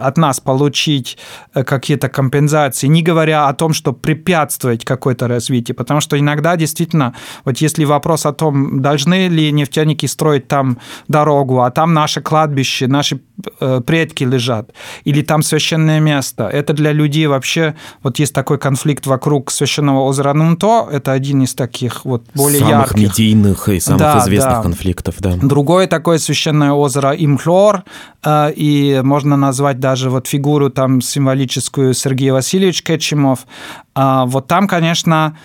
Speaker 3: от нас получить какие-то компенсации, не говоря о том, что препятствовать какое-то развитие, потому что иногда действительно Вот если вопрос о том, должны ли нефтяники строить там дорогу, а там наше кладбище, наши э, предки лежат, или там священное место, это для людей вообще, вот есть такой конфликт вокруг священного озера Нунто, это один из таких вот более
Speaker 2: самых
Speaker 3: ярких.
Speaker 2: медийных и самых
Speaker 3: Да,
Speaker 2: известных
Speaker 3: да.
Speaker 2: конфликтов, да.
Speaker 3: Другое такое священное озеро Имхлор, э, и можно назвать даже вот фигуру там символическую Сергея Васильевича Кетчимов. А Вот там, конечно,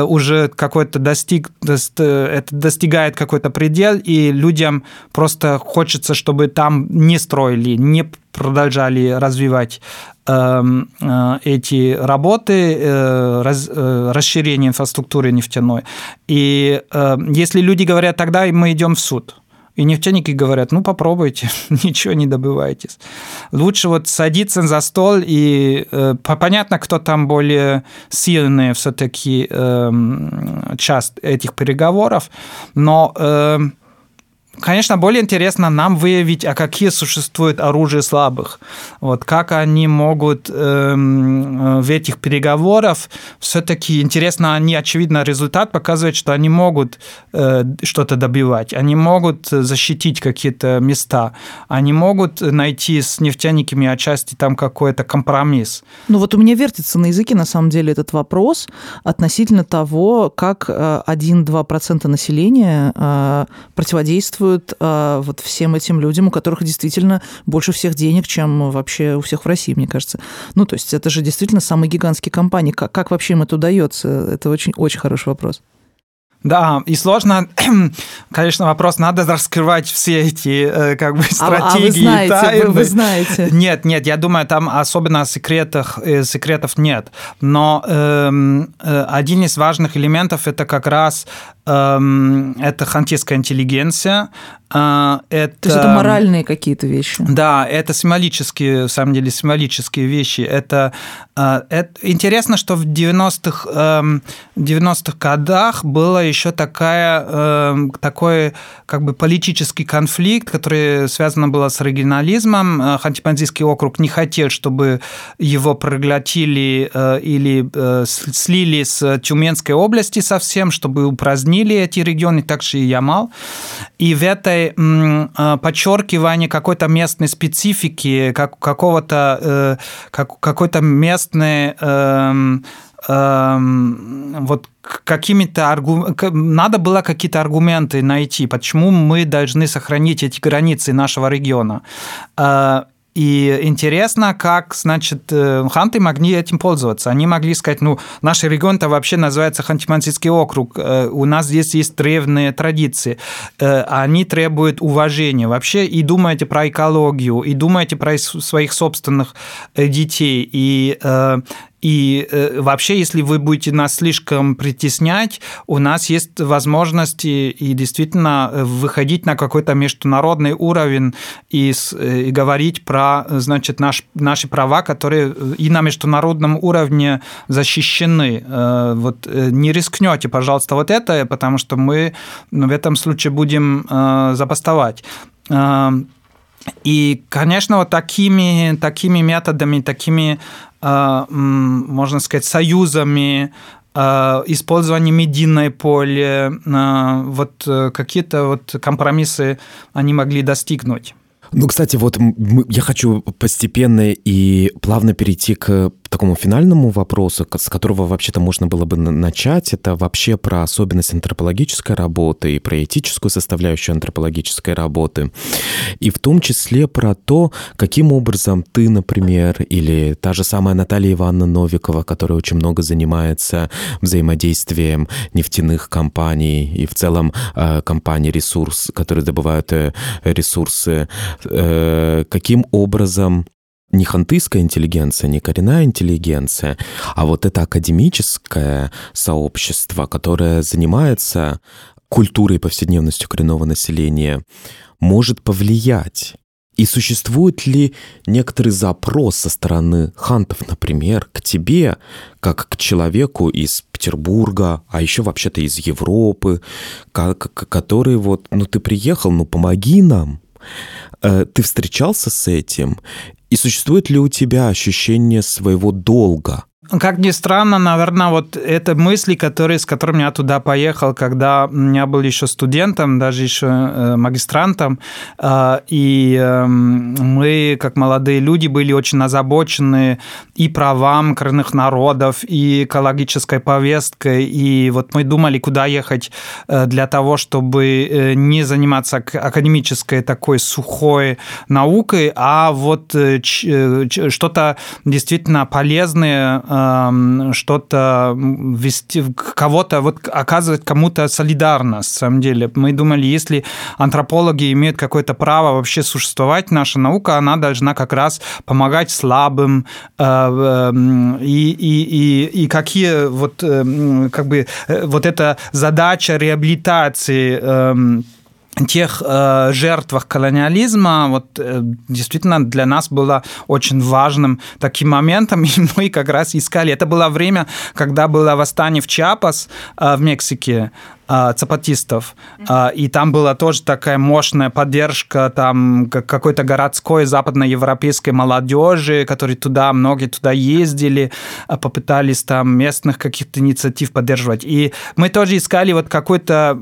Speaker 3: уже какой-то достиг, дост- э, это достигает какой-то предел, и людям просто хочется, чтобы там не строили, не продолжали развивать эм, э, эти работы, э, э, расширение инфраструктуры нефтяной. И э, если люди говорят, тогда мы идем в суд. И нефтяники говорят, ну попробуйте, ничего не добывайтесь. Лучше вот садиться за стол и э, по- понятно, кто там более сильный все-таки часть этих переговоров, но э, Конечно, более интересно нам выявить, а какие существуют оружия слабых. Вот как они могут эм, э, в этих переговорах все-таки интересно, они очевидно результат показывает, что они могут э, что-то добивать, они могут защитить какие-то места, они могут найти с нефтяниками отчасти там какой-то компромисс.
Speaker 1: Ну вот у меня вертится на языке на самом деле этот вопрос относительно того, как э, 1-2% населения э, противодействуют э, вот всем этим людям, у которых действительно больше всех денег, чем вообще у всех в России, мне кажется. Ну то есть это же действительно самые гигантские компании. Как, как вообще им это удается? Это очень, очень хороший вопрос.
Speaker 3: Да, и сложно, конечно, вопрос, надо раскрывать все эти э, как бы
Speaker 1: А, а вы
Speaker 3: стратегии,
Speaker 1: знаете, вы,
Speaker 3: тайны.
Speaker 1: вы знаете.
Speaker 3: Нет, нет, я думаю, там особенно секретов, э, секретов нет. Но эм, один из важных элементов это как раз это хантийская интеллигенция. э, это,
Speaker 1: То есть это моральные какие-то вещи.
Speaker 3: да, это символические, в самом деле, символические вещи. Это, э, это интересно, что в 90-х, эм, 90-х годах было еще такая, эм, такой как бы политический конфликт, который связан было с регионализмом. Э, Ханти-Мансийский округ не хотел, чтобы его проглотили э, или э, слили с Тюменской области совсем, чтобы упразднили эти регионы, также и Ямал. И в этой э, подчеркивании какой-то местной специфики, как, какого-то э, как, какой-то местной эм, эм, вот какими-то аргу... к- надо было какие-то аргументы найти, почему мы должны сохранить эти границы нашего региона. И интересно, как, значит, э, ханты могли этим пользоваться. Они могли сказать, ну, наш регион-то вообще называется Ханти-Мансийский округ, э, у нас здесь есть древние традиции, э, они требуют уважения. Вообще и думайте про экологию, и думайте про своих собственных детей, и и э, вообще, если вы будете нас слишком притеснять, у нас есть возможности и действительно э, выходить на какой-то международный уровень и, с- э, и говорить про, значит, наш, наши права, которые э, и на международном уровне защищены. Э, Вот не рискнете, пожалуйста, вот это, потому что мы ну, в этом случае будем э, забастовать. И, конечно, вот такими, такими методами, такими, э, можно сказать, союзами, э, использование медийное поле, э, вот какие-то вот компромиссы они могли достигнуть.
Speaker 2: Ну, кстати, вот я хочу постепенно и плавно перейти к такому финальному вопросу, с которого вообще-то можно было бы на- начать. Это вообще про особенность антропологической работы и про этическую составляющую антропологической работы. И в том числе про то, каким образом ты, например, или та же самая Наталья Ивановна Новикова, которая очень много занимается взаимодействием нефтяных компаний и в целом э, компаний ресурс, которые добывают э, ресурсы, э, каким образом не хантыйская интеллигенция, не коренная интеллигенция, а вот это академическое сообщество, которое занимается культурой и повседневностью коренного населения, может повлиять и существует ли некоторый запрос со стороны хантов, например, к тебе, как к человеку из Петербурга, а еще вообще-то из Европы, как, который вот, ну ты приехал, ну помоги нам. Э, Ты встречался с этим? И существует ли у тебя ощущение своего долга
Speaker 3: Как ни странно, наверное, вот это мысли, которые, с которыми я туда поехал, когда я был еще студентом, даже еще э, магистрантом, э, и эм, мы, как молодые люди, были очень озабочены и правам коренных народов, и экологической повесткой, и вот мы думали, куда ехать э, для того, чтобы не заниматься академической такой сухой наукой, а вот что-то действительно полезное что-то вести, кого-то, вот оказывать кому-то солидарность, на самом деле. Мы думали, если антропологи имеют какое-то право вообще существовать, наша наука, она должна как раз помогать слабым, э, эм, и, и, и, и какие вот, э, как бы, э, вот эта задача реабилитации эм, тех э, жертвах колониализма вот э, действительно для нас было очень важным таким моментом, и мы как раз искали. Это было время, когда было восстание в Чапас э, в Мексике, э, цапатистов, э, и там была тоже такая мощная поддержка там какой-то городской западноевропейской молодежи, которые туда, многие туда ездили, э, попытались там местных каких-то инициатив поддерживать. И мы тоже искали вот какой-то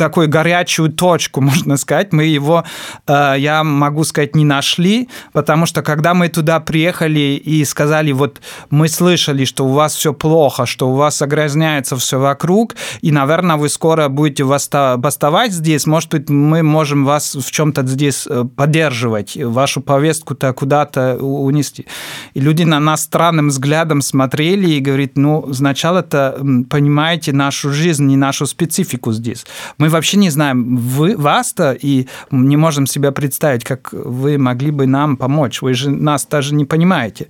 Speaker 3: такую горячую точку, можно сказать. Мы его, э, я могу сказать, не нашли, потому что когда мы туда приехали и сказали, вот мы слышали, что у вас все плохо, что у вас огрязняется все вокруг, и, наверное, вы скоро будете бастовать здесь, может быть, мы можем вас в чем-то здесь э, поддерживать, вашу повестку-то куда-то унести. И люди на нас странным взглядом смотрели и говорит, ну, сначала-то понимаете нашу жизнь и нашу специфику здесь. Мы вообще не знаем вы, вас-то и не можем себя представить, как вы могли бы нам помочь. Вы же нас даже не понимаете.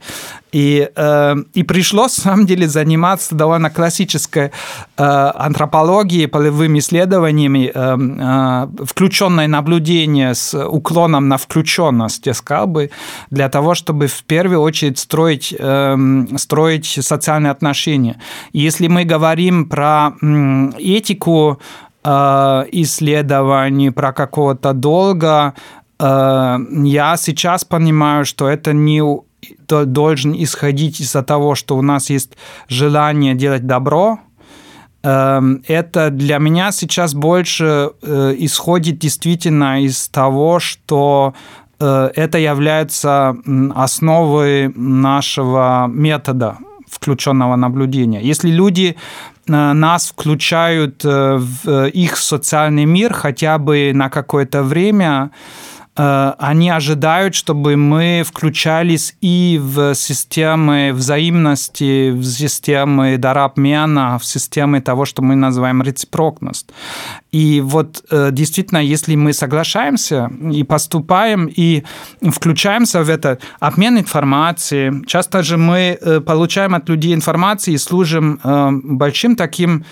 Speaker 3: И, э, и пришлось, на самом деле, заниматься довольно классической э, антропологией, полевыми исследованиями, э, э, включенное наблюдение с уклоном на включенность, я сказал бы, для того, чтобы в первую очередь строить, э, строить социальные отношения. Если мы говорим про э, этику, исследований про какого-то долга, э, я сейчас понимаю, что это не должен исходить из-за того, что у нас есть желание делать добро. Эм, это для меня сейчас больше э, исходит действительно из того, что это является основой нашего метода включенного наблюдения. Если люди Э, нас включают э, в э, их социальный мир хотя бы на какое-то время, Э, они ожидают, чтобы мы включались и в системы взаимности, в системы дарабмена, в системы того, что мы называем рецепрокность. И вот э, действительно, если мы соглашаемся и поступаем, и включаемся в это обмен информацией, часто же мы э, получаем от людей информацию и служим большим таким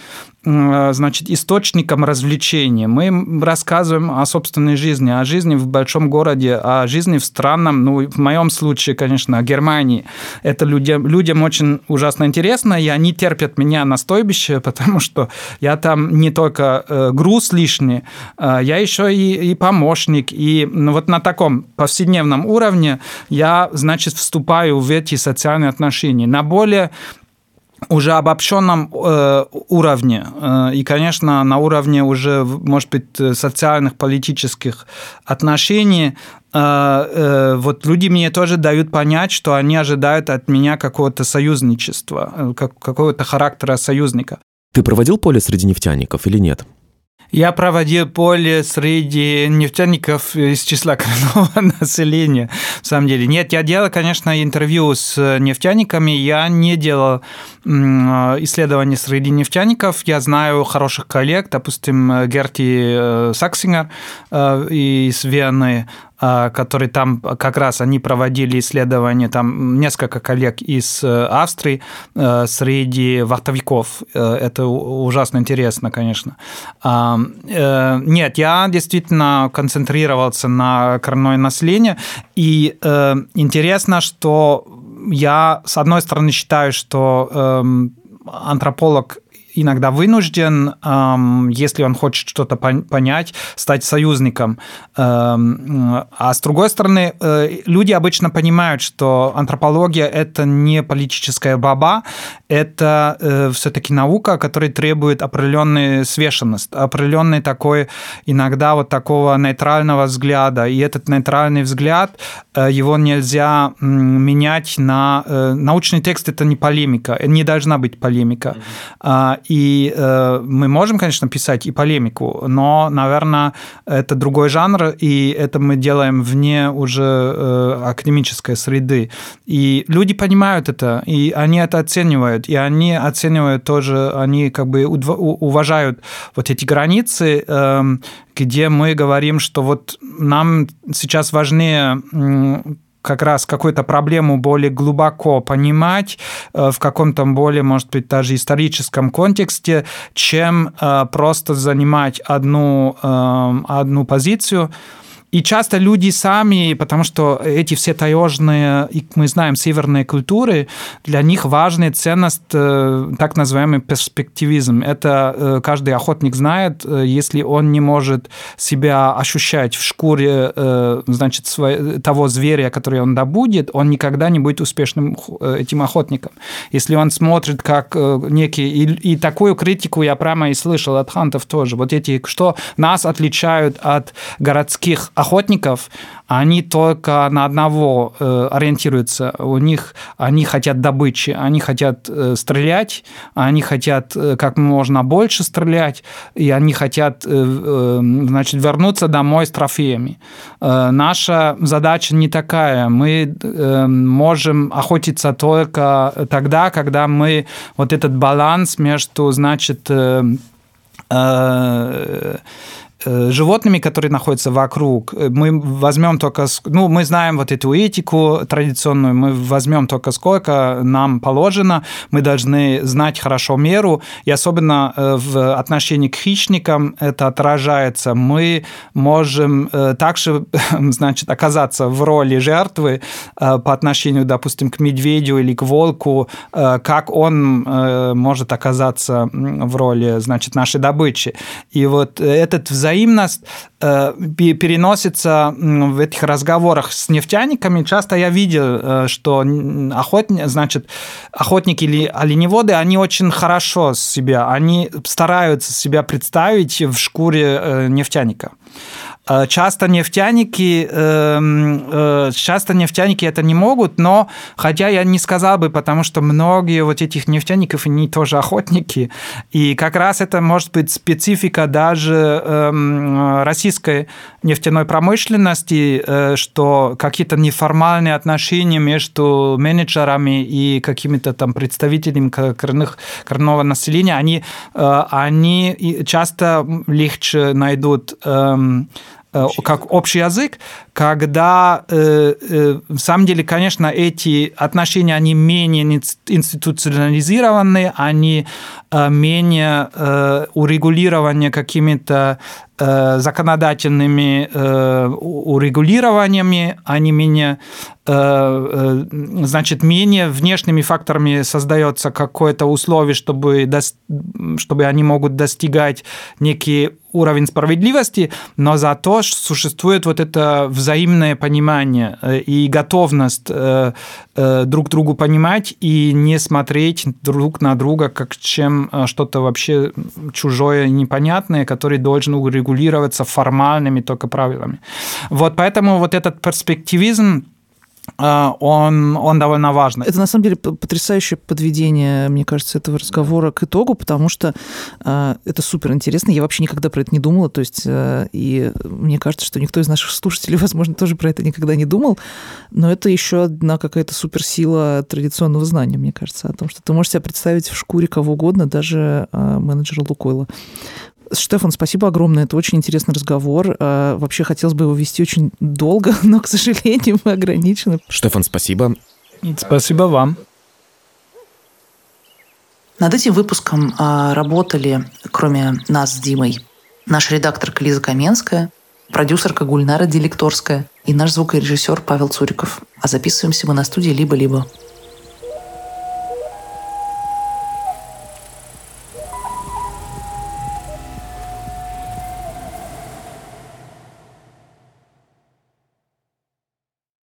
Speaker 3: Э, значит, источником развлечения. Мы рассказываем о собственной жизни, о жизни в большом городе, о жизни в странном, ну, в моем случае, конечно, о Германии. Это людям, людям очень ужасно интересно, и они терпят меня на стойбище, потому что я там не только э, груз лишний, э, я еще и, и помощник. И ну, вот на таком повседневном уровне я, значит, вступаю в эти социальные отношения. На более уже обобщенном э, уровне. Э, и, конечно, на уровне уже, может быть, социальных, политических отношений, э, э, вот люди мне тоже дают понять, что они ожидают от меня какого-то союзничества, э, какого-то характера союзника.
Speaker 2: Ты проводил поле среди нефтяников или нет?
Speaker 3: Я проводил поле среди нефтяников из числа коренного населения, в самом деле. Нет, я делал, конечно, интервью с нефтяниками, я не делал исследований среди нефтяников. Я знаю хороших коллег, допустим, Герти э, Саксингер э, из Вены, который там как раз они проводили исследования, там несколько коллег из э, Австрии э, среди вахтовиков. Э, это ужасно интересно, конечно. А, нет, я действительно концентрировался на коренное население, и интересно, что я, с одной стороны, считаю, что эм, антрополог иногда вынужден, если он хочет что-то понять, стать союзником. А с другой стороны, люди обычно понимают, что антропология – это не политическая баба, это все-таки наука, которая требует определенной свешенности, определенной такой, иногда вот такого нейтрального взгляда. И этот нейтральный взгляд, его нельзя менять на... Научный текст – это не полемика, не должна быть полемика. Mm-hmm. И э, мы можем, конечно, писать и полемику, но, наверное, это другой жанр, и это мы делаем вне уже э, академической среды. И люди понимают это, и они это оценивают, и они оценивают тоже, они как бы уважают вот эти границы, эм, где мы говорим, что вот нам сейчас важнее как раз какую-то проблему более глубоко понимать э, в каком-то более, может быть, даже историческом контексте, чем э, просто занимать одну, э, одну позицию. И часто люди сами, потому что эти все таежные, мы знаем, северные культуры, для них важная ценность э, так называемый перспективизм. Это э, каждый охотник знает, э, если он не может себя ощущать в шкуре значит, того зверя, который он добудет, он никогда не будет успешным этим охотником. Если он смотрит как некий... И, и такую критику я прямо и слышал от хантов тоже. Вот эти, что нас отличают от городских охотников, они только на одного э, ориентируются. У них они хотят добычи, они хотят э, стрелять, они хотят э, как можно больше стрелять, и они хотят значит, вернуться домой с трофеями. Наша задача не такая. Мы можем охотиться только тогда, когда мы вот этот баланс между, значит, животными, которые находятся вокруг. Мы возьмем только, ну, мы знаем вот эту этику традиционную, мы возьмем только сколько нам положено, мы должны знать хорошо меру, и особенно э, в отношении к хищникам это отражается. Мы можем э, также, значит, оказаться в роли жертвы по отношению, допустим, к медведю или к волку, как он может оказаться в роли, значит, нашей добычи. И вот этот взаимодействие взаимность э, переносится в этих разговорах с нефтяниками. Часто я видел, э, что охотни, значит, охотники или оленеводы, они очень хорошо себя, они стараются себя представить в шкуре э, нефтяника. Э, часто нефтяники, эм, э, часто нефтяники это не могут, но хотя я не сказал бы, потому что многие вот этих нефтяников, они тоже охотники, и как раз это может быть специфика даже эм, российской нефтяной промышленности, э, что какие-то неформальные отношения между менеджерами и какими-то там представителями коренных, коренного населения, они, они часто легче найдут эм, как общий язык, когда э, э, в самом деле, конечно, эти отношения, они менее институционализированы, они менее урегулированы какими-то законодательными урегулированиями, они менее, значит, менее внешними факторами создается какое-то условие, чтобы, чтобы они могут достигать некий уровень справедливости, но зато существует вот это взаимное понимание э, и готовность э, э, друг другу понимать и не смотреть друг на друга как чем что-то вообще чужое и непонятное, которое должен урегулироваться формальными только правилами. Вот поэтому вот этот перспективизм он, он довольно важный.
Speaker 1: Это, на самом деле, потрясающее подведение, мне кажется, этого разговора к итогу, потому что э, это супер интересно. Я вообще никогда про это не думала, то есть, э, и мне кажется, что никто из наших слушателей, возможно, тоже про это никогда не думал, но это еще одна какая-то суперсила традиционного знания, мне кажется, о том, что ты можешь себя представить в шкуре кого угодно, даже э, менеджера Лукойла. Штефан, спасибо огромное. Это очень интересный разговор. А, вообще хотелось бы его вести очень долго, но, к сожалению, мы ограничены.
Speaker 2: Штефан, спасибо.
Speaker 3: Спасибо вам.
Speaker 1: Над этим выпуском а, работали, кроме нас с Димой, наш редактор Лиза Каменская, продюсерка Гульнара Делекторская и наш звукорежиссер Павел Цуриков. А записываемся мы на студии «Либо-либо».